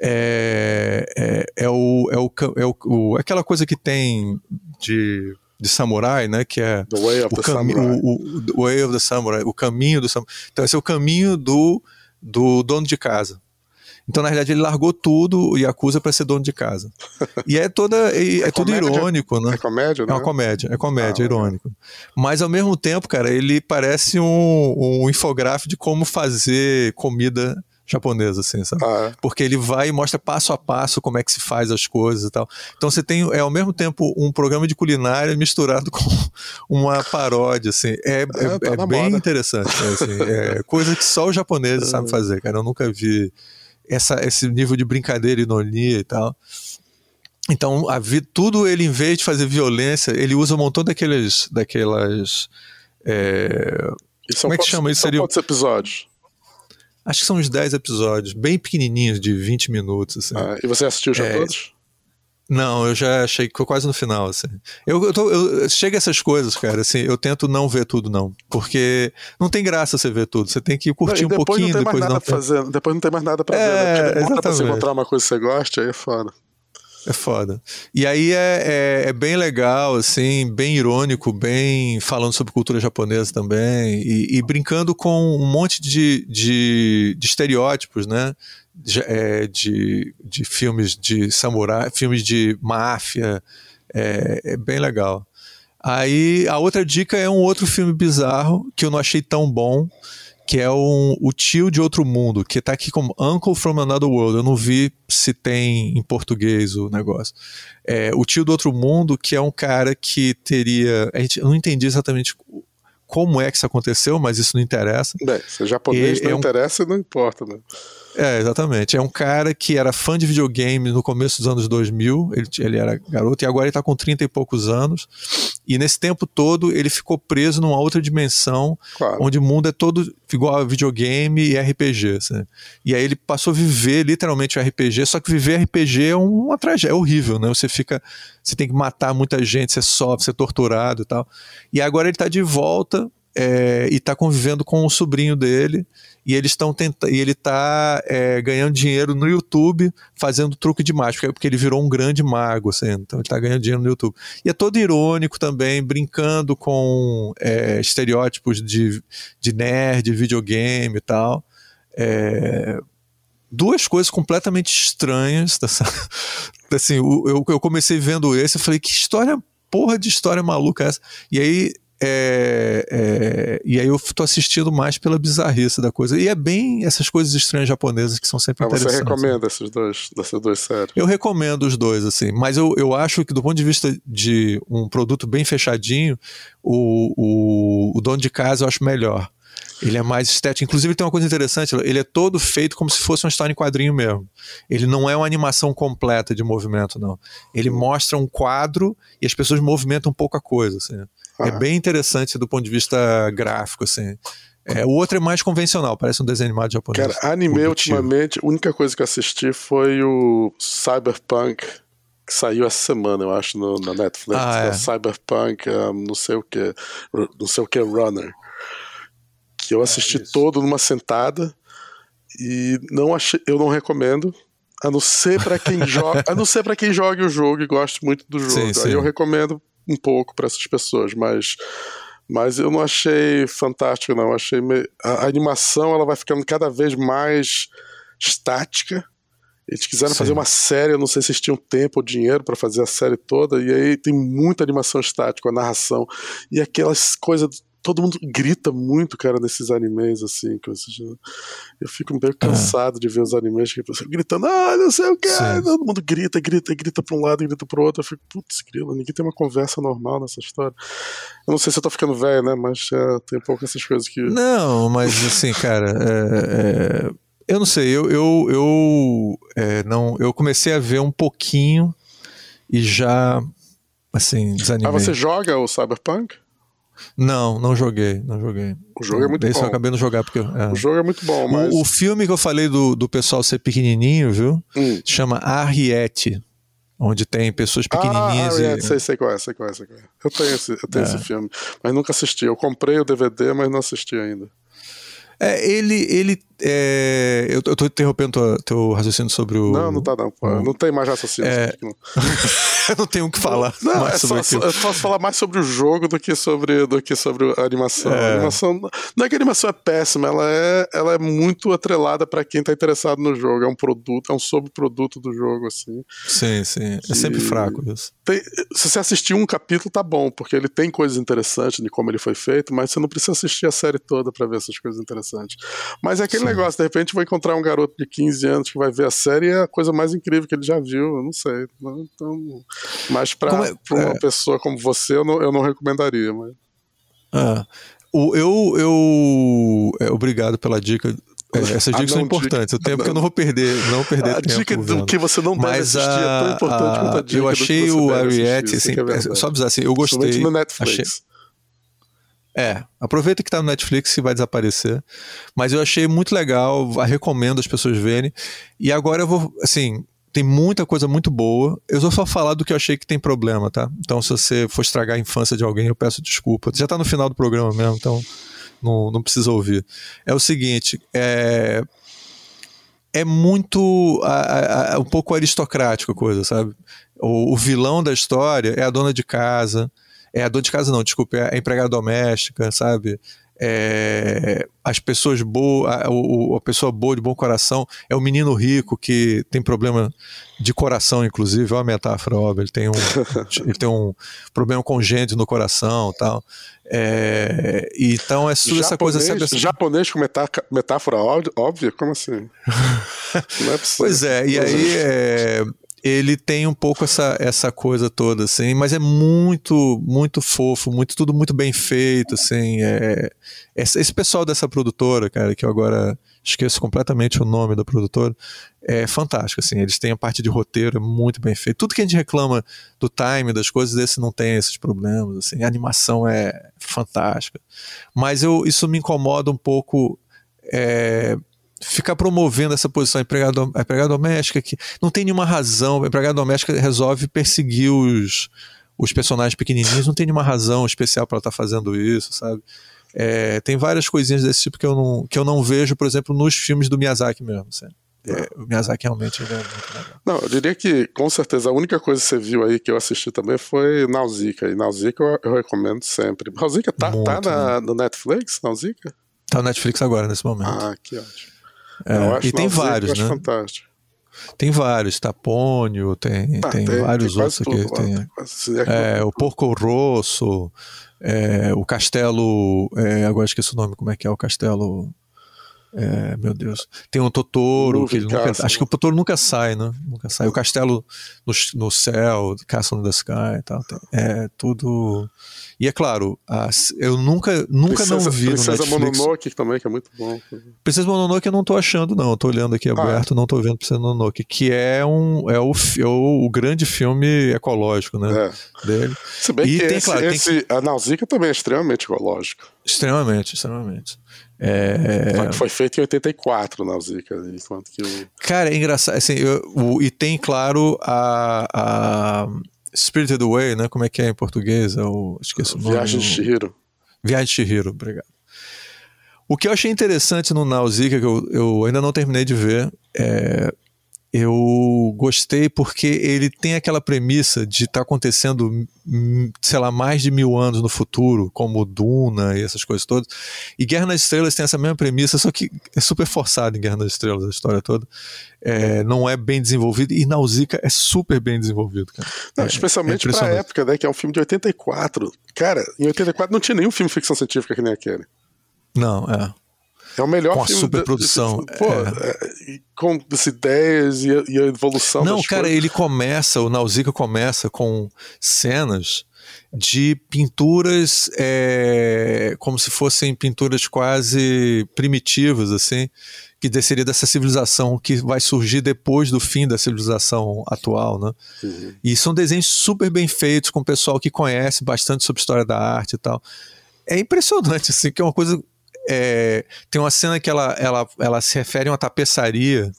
É, é, é, o, é, o, é o, aquela coisa que tem de, de samurai, né? Que é the way of o, the samurai. o, o, the way of the samurai, o caminho do samurai. Então esse é o caminho do, do dono de casa. Então, na realidade, ele largou tudo e acusa para ser dono de casa. E é toda. É, é tudo irônico, né? É comédia, né? É uma comédia, é comédia, ah, irônico. Mas ao mesmo tempo, cara, ele parece um, um infográfico de como fazer comida japonesa, assim, sabe? Ah, é. Porque ele vai e mostra passo a passo como é que se faz as coisas e tal. Então você tem, é ao mesmo tempo um programa de culinária misturado com uma paródia, assim. É, é, É, tá é bem moda. interessante, né, assim. É coisa que só os japoneses É. sabem fazer, cara. Eu nunca vi essa, esse nível de brincadeira e ironia e tal. Então, a tudo ele, em vez de fazer violência, ele usa um montão daqueles, daquelas... é, Como é que quantos- chama isso? São Seria- quantos episódios? acho que são uns 10 episódios, bem pequenininhos, de 20 minutos, assim. Ah, e você assistiu já É. todos? Não, eu já achei que quase no final, assim. Eu, eu, tô, eu chega essas coisas, cara, assim, eu tento não ver tudo, não. Porque não tem graça você ver tudo. Você tem que curtir Não, um depois pouquinho, não tem mais depois nada não. fazer. Depois não tem mais nada pra É, ver. Né? Porque demora pra você exatamente. encontrar uma coisa que você gosta, aí é foda. É foda. E aí é, é, é bem legal, assim, bem irônico, bem falando sobre cultura japonesa também, e, e brincando com um monte de, de, de estereótipos, né? De, é, de, de filmes de samurai, filmes de máfia. É, é bem legal. Aí a outra dica é um outro filme bizarro que eu não achei tão bom, que é um, o Tio de Outro Mundo, que tá aqui como Uncle from Another World. Eu não vi se tem em português o negócio. É, o Tio do Outro Mundo, que é um cara que teria. A gente, eu não entendi exatamente como é que isso aconteceu, mas isso não interessa. Bem, se é japonês E- não é um- interessa, não importa, né? É, exatamente. É um cara que era fã de videogame no começo dos anos 2000, ele, ele era garoto, e agora ele tá com 30 e poucos anos. E nesse tempo todo ele ficou preso numa outra dimensão, Claro. onde o mundo é todo igual a videogame e RPG. E aí ele passou a viver literalmente o RPG, só que viver RPG é um- uma tragédia, é horrível, né? Você fica. Você tem que matar muita gente, você sofre, você é torturado e tal. E agora ele tá de volta é, e tá convivendo com o sobrinho dele. E eles estão tentando. E ele tá é, ganhando dinheiro no YouTube fazendo truque de mágica, porque ele virou um grande mago, assim, então ele tá ganhando dinheiro no YouTube. E é todo irônico também, brincando com é, estereótipos de, de nerd, videogame e tal. É, duas coisas completamente estranhas. Dessa, assim, eu, eu comecei vendo esse, eu falei, que história, porra de história maluca é essa? E aí. É, é, e aí eu tô assistindo mais pela bizarrice da coisa. E é bem essas coisas estranhas japonesas que são sempre Mas você interessantes. recomenda esses dois, dessas duas séries? Eu recomendo os dois, assim, mas eu, eu acho que do ponto de vista de um produto bem fechadinho, o, o, o dono de casa eu acho melhor. Ele é mais estético. Inclusive, tem uma coisa interessante: ele é todo feito como se fosse uma história em quadrinho mesmo. Ele não é uma animação completa de movimento, não. Ele mostra um quadro e as pessoas movimentam pouca coisa. Assim. É Ah. bem interessante do ponto de vista gráfico. Assim. É, o outro é mais convencional, parece um desenho animado japonês. Cara, anime O do ultimamente, a única coisa que eu assisti foi o Cyberpunk, que saiu essa semana, eu acho, no, na Netflix. Ah, que é. Cyberpunk, um, não sei o que, não sei o que, Runner. Que eu assisti isso. todo numa sentada e não achei, eu não recomendo. A não ser para quem joga, a não ser para quem joga o jogo e gosta muito do jogo. Sim, Aí sim. eu recomendo um pouco para essas pessoas, mas mas eu não achei fantástico não, achei a animação ela vai ficando cada vez mais estática Eles quiseram Sim. fazer uma série, eu não sei se eles tinham tempo ou dinheiro para fazer a série toda, e aí tem muita animação estática, a narração, e aquelas coisas todo mundo grita muito, cara, nesses animes, assim, que eu, eu fico meio é. cansado de ver os animes que pessoa gritando, ah, não sei o que, todo mundo grita, grita, grita pra um lado, grita pro outro, eu fico, putz, grila, ninguém tem uma conversa normal nessa história. Eu não sei se eu tô ficando velho, né, mas é, tem um pouco essas coisas que... Não, mas assim, cara, é, é, eu não sei, eu, eu, eu, é, não, eu comecei a ver um pouquinho e já, assim, desanimei. Ah, você joga o Cyberpunk? Não, não joguei, não joguei. O jogo é muito Esse bom. eu acabei não jogar porque. É. O jogo é muito bom, mas. O, o, filme que eu falei do, do pessoal ser pequenininho, viu? Hum. Chama Arriette. Onde tem pessoas pequenininhas. Ah, Arriette, e... sei, sei qual é, sei qual é, sei qual é. Eu tenho, esse, eu tenho é. esse filme, mas nunca assisti. Eu comprei o DVD, mas não assisti ainda. É, ele, ele é, eu, eu tô interrompendo teu, teu raciocínio sobre o. Não, não tá não. O... Não tem mais raciocínio. É... eu não tenho o que falar. Não, mais é sobre só, eu posso falar mais sobre o jogo do que sobre, do que sobre a animação. É... A animação. Não é que a animação é péssima, ela é, ela é muito atrelada para quem tá interessado no jogo. É um produto, é um subproduto do jogo, assim. Sim, sim. É sempre fraco isso. Tem, se você assistir um capítulo, tá bom, porque ele tem coisas interessantes de como ele foi feito, mas você não precisa assistir a série toda para ver essas coisas interessantes. Mas é aquele sim. negócio, repente vai encontrar um garoto de 15 anos que vai ver a série e é a coisa mais incrível que ele já viu, eu não sei. Então, mas para é, uma é... pessoa como você, eu não, eu não recomendaria. Mas... Ah, o, eu, eu é, obrigado pela dica. É, essas dicas são importantes. Dica, o tempo que eu não vou perder, não perder a tempo. A dica do que você não deve Mas assistir a, é tão importante a, quanto a dica. Eu achei o Ariete, assim, é só avisar assim, eu gostei. no Netflix. Achei, é, aproveita que tá no Netflix e vai desaparecer. Mas eu achei muito legal, recomendo as pessoas verem. E agora eu vou, assim, tem muita coisa muito boa. Eu só vou falar do que eu achei que tem problema, tá? Então, se você for estragar a infância de alguém, eu peço desculpa. Já tá no final do programa mesmo, então não, não precisa ouvir. É o seguinte, é. É muito. A, a, um pouco aristocrático a coisa, sabe? O, o vilão da história é a dona de casa é a dona de casa não, desculpa, é a empregada doméstica, sabe? É, as pessoas boas, a, a, pessoa boa de bom coração é o menino rico que tem problema de coração, inclusive, é uma metáfora óbvia, ele tem um, ele tem um problema congênito no coração tal. É, então é tudo essa coisa. Assim, japonês com metá metáfora óbvia? Como assim? Não é possível. Pois é, e aí é, ele tem um pouco essa, essa coisa toda, assim, mas é muito, muito fofo, muito, tudo muito bem feito, assim. É, esse pessoal dessa produtora, cara, que eu agora esqueço completamente o nome da produtora, é fantástico, assim. Eles têm a parte de roteiro, é muito bem feito. Tudo que a gente reclama do time, das coisas, desse não tem esses problemas, assim. A animação é fantástica. Mas eu, isso me incomoda um pouco. É, ficar promovendo essa posição empregada, empregada doméstica que não tem nenhuma razão. A empregada doméstica resolve perseguir os, os personagens pequenininhos, não tem nenhuma razão especial para ela estar tá fazendo isso, sabe? É, tem várias coisinhas desse tipo que eu, não, que eu não vejo, por exemplo, nos filmes do Miyazaki mesmo. Assim. É, o Miyazaki realmente é muito legal. Não, eu diria que, com certeza, a única coisa que você viu aí que eu assisti também foi Nausicaa. E Nausicaa eu, eu recomendo sempre. Nausicaa tá, tá na, no Netflix? Nausicaa? Tá no Netflix agora, nesse momento. Ah, que ótimo. É, e tem vários, né? Fantástico. Tem vários, Tapônio, tem, ah, tem, tem, vários tem outros aqui. Tem, é, o Porco Rosso, é, o Castelo. É, agora esqueci o nome, como é que é o Castelo. É, meu Deus. Tem um Totoro, que ele nunca, acho que o Totoro nunca sai, né? Nunca sai. O Castelo no, no Céu, Castle in the Sky e tal. É tudo. E é claro, eu nunca, nunca Princesa, não vi Princesa no Netflix. Mononoke também, que é muito bom. Princesa Mononoke eu não tô achando, não. Eu tô olhando aqui ah, aberto, ah, não tô vendo Princesa Mononoke, que é, um, é, o, é o, o grande filme ecológico, né? É. Dele. Se bem e que tem, esse, claro, esse, tem... a Nausicaa também é extremamente ecológico. Extremamente, extremamente. É... Foi feito em 84, Nausicaa, enquanto que o... Cara, é engraçado, assim, eu, o, e tem, claro, a, a Spirited Away, né? Como é que é em português? Eu esqueço o nome. Viagem de Shihiro. Viagem de Shihiro, obrigado. O que eu achei interessante no Nausicaa, que eu, eu ainda não terminei de ver, é, eu, gostei porque ele tem aquela premissa de estar tá acontecendo, hum, sei lá, mais de mil anos no futuro, como Duna e essas coisas todas. E Guerra nas Estrelas tem essa mesma premissa, só que é super forçado em Guerra nas Estrelas a história toda. É, não é bem desenvolvido e Nausicaa é super bem desenvolvido, cara. Não, é, especialmente é pra época, né? Que é um filme de 84. Cara, em 84 não tinha nenhum filme de ficção científica que nem aquele. Não, é. É o melhor com a superprodução. Pô, é. É, com as ideias e a, e a evolução Não, cara, coisas. ele começa, o Nausicaa começa com cenas de pinturas é, como se fossem pinturas quase primitivas, assim, que desceria dessa civilização que vai surgir depois do fim da civilização atual, né? Uhum. E são desenhos super bem feitos, com o pessoal que conhece bastante sobre história da arte e tal. É impressionante, assim, que é uma coisa é, tem uma cena que ela, ela, ela se refere a uma tapeçaria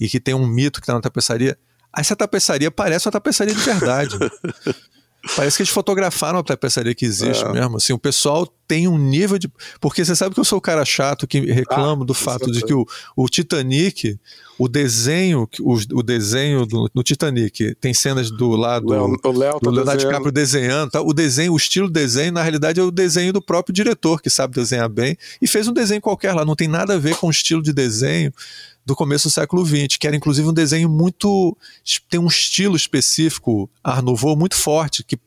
e que tem um mito que está na tapeçaria. Essa tapeçaria parece uma tapeçaria de verdade. Parece que eles fotografaram a tapeçaria que existe é. mesmo. Assim, o pessoal tem um nível de. Porque você sabe que eu sou o cara chato que reclama ah, do fato de que o, o Titanic, o desenho, o, o desenho do, do Titanic tem cenas do lado Léo, o Léo do Leonardo DiCaprio desenhando. Tá? O desenho, o estilo desenho, na realidade, é o desenho do próprio diretor, que sabe desenhar bem, e fez um desenho qualquer lá. Não tem nada a ver com o estilo de desenho do começo do século XX, que era inclusive um desenho muito. tem um estilo específico, Art Nouveau, muito forte, que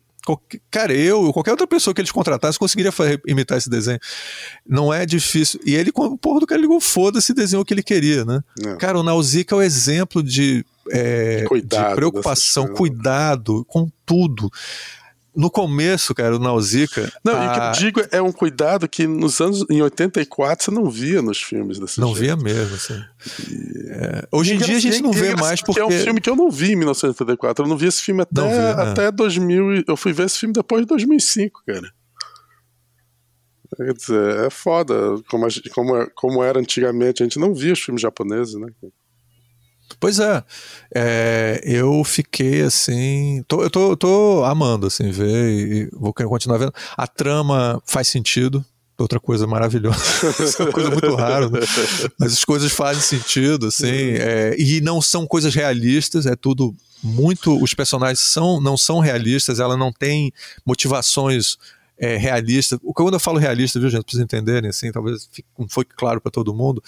cara, eu ou qualquer outra pessoa que eles contratassem conseguiria imitar esse desenho. Não é difícil. E ele, o porra do cara ligou, foda-se, desenhou o que ele queria, né? Não. Cara, o Nausicaa é o exemplo de, é, de preocupação, cuidado com tudo no começo, cara, o Nausicaa. Não, a... e o que eu digo é um cuidado que nos anos em 84 você não via nos filmes desse Não jeito. via mesmo, assim. E... É, hoje em dia a gente não vê mais porque. É um filme que eu não vi em 1984. Eu não vi esse filme até, vi, é. até 2000. Eu fui ver esse filme depois de 2005, cara. Quer dizer, é foda como, a, como, como era antigamente. A gente não via os filmes japoneses, né? Pois é, é, eu fiquei assim, tô, eu tô, tô amando assim ver e vou continuar vendo. A trama faz sentido, outra coisa maravilhosa, é uma coisa muito rara, né? mas as coisas fazem sentido, assim, é, e não são coisas realistas, é tudo muito, os personagens são, não são realistas, ela não tem motivações é, realista. Quando eu falo realista, viu, gente, para vocês entenderem, assim, talvez não foi claro para todo mundo,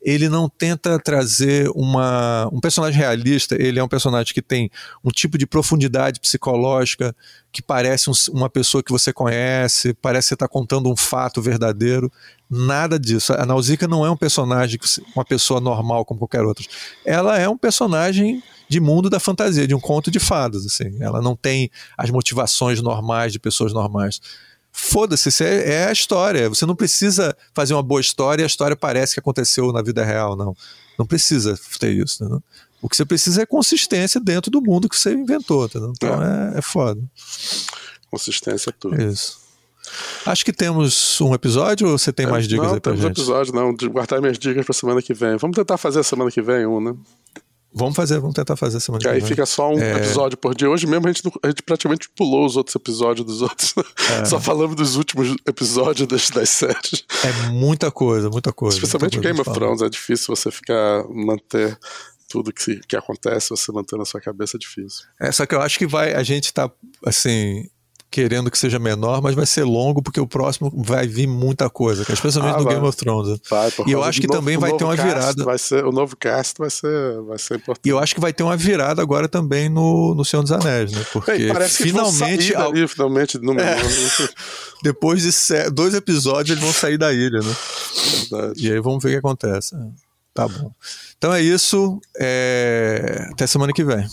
ele não tenta trazer uma, um personagem realista, ele é um personagem que tem um tipo de profundidade psicológica que parece um, uma pessoa que você conhece, parece que você está contando um fato verdadeiro. Nada disso. A Nausicaa não é um personagem, uma pessoa normal como qualquer outra. Ela é um personagem de mundo da fantasia, de um conto de fadas, assim. Ela não tem as motivações normais de pessoas normais. Foda-se, é, é a história. Você não precisa fazer uma boa história e a história parece que aconteceu na vida real, não. Não precisa ter isso. Né? O que você precisa é consistência dentro do mundo que você inventou. Então é. é, é foda. Consistência é tudo. Isso. Acho que temos um episódio ou você tem é, mais dicas não, aí pra temos gente? Não, episódio não. De guardar minhas dicas pra semana que vem. Vamos tentar fazer a semana que vem um, né? Vamos fazer, vamos tentar fazer semana que aí fica só um é... episódio por dia. Hoje mesmo a gente, a gente praticamente pulou os outros episódios dos outros. É... só falamos dos últimos episódios das, das séries. É muita coisa, muita coisa. Especialmente muita coisa Game of Thrones, é difícil você ficar, manter tudo que, que acontece, você manter na sua cabeça é difícil. É, só que eu acho que vai, a gente tá, assim, querendo que seja menor, mas vai ser longo porque o próximo vai vir muita coisa, especialmente ah, no vai. Game of Thrones. Vai, e eu acho que novo, também vai ter uma virada. Vai ser, o novo cast vai ser, vai ser importante. E eu acho que vai ter uma virada agora também no, no Senhor dos Anéis, né? Porque Ei, finalmente. Al... Dali, finalmente no... é. Depois de dois episódios, eles vão sair da ilha, né? Verdade. E aí vamos ver o que acontece. Tá bom. Então é isso. É... Até semana que vem.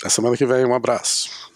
Até semana que vem, um abraço.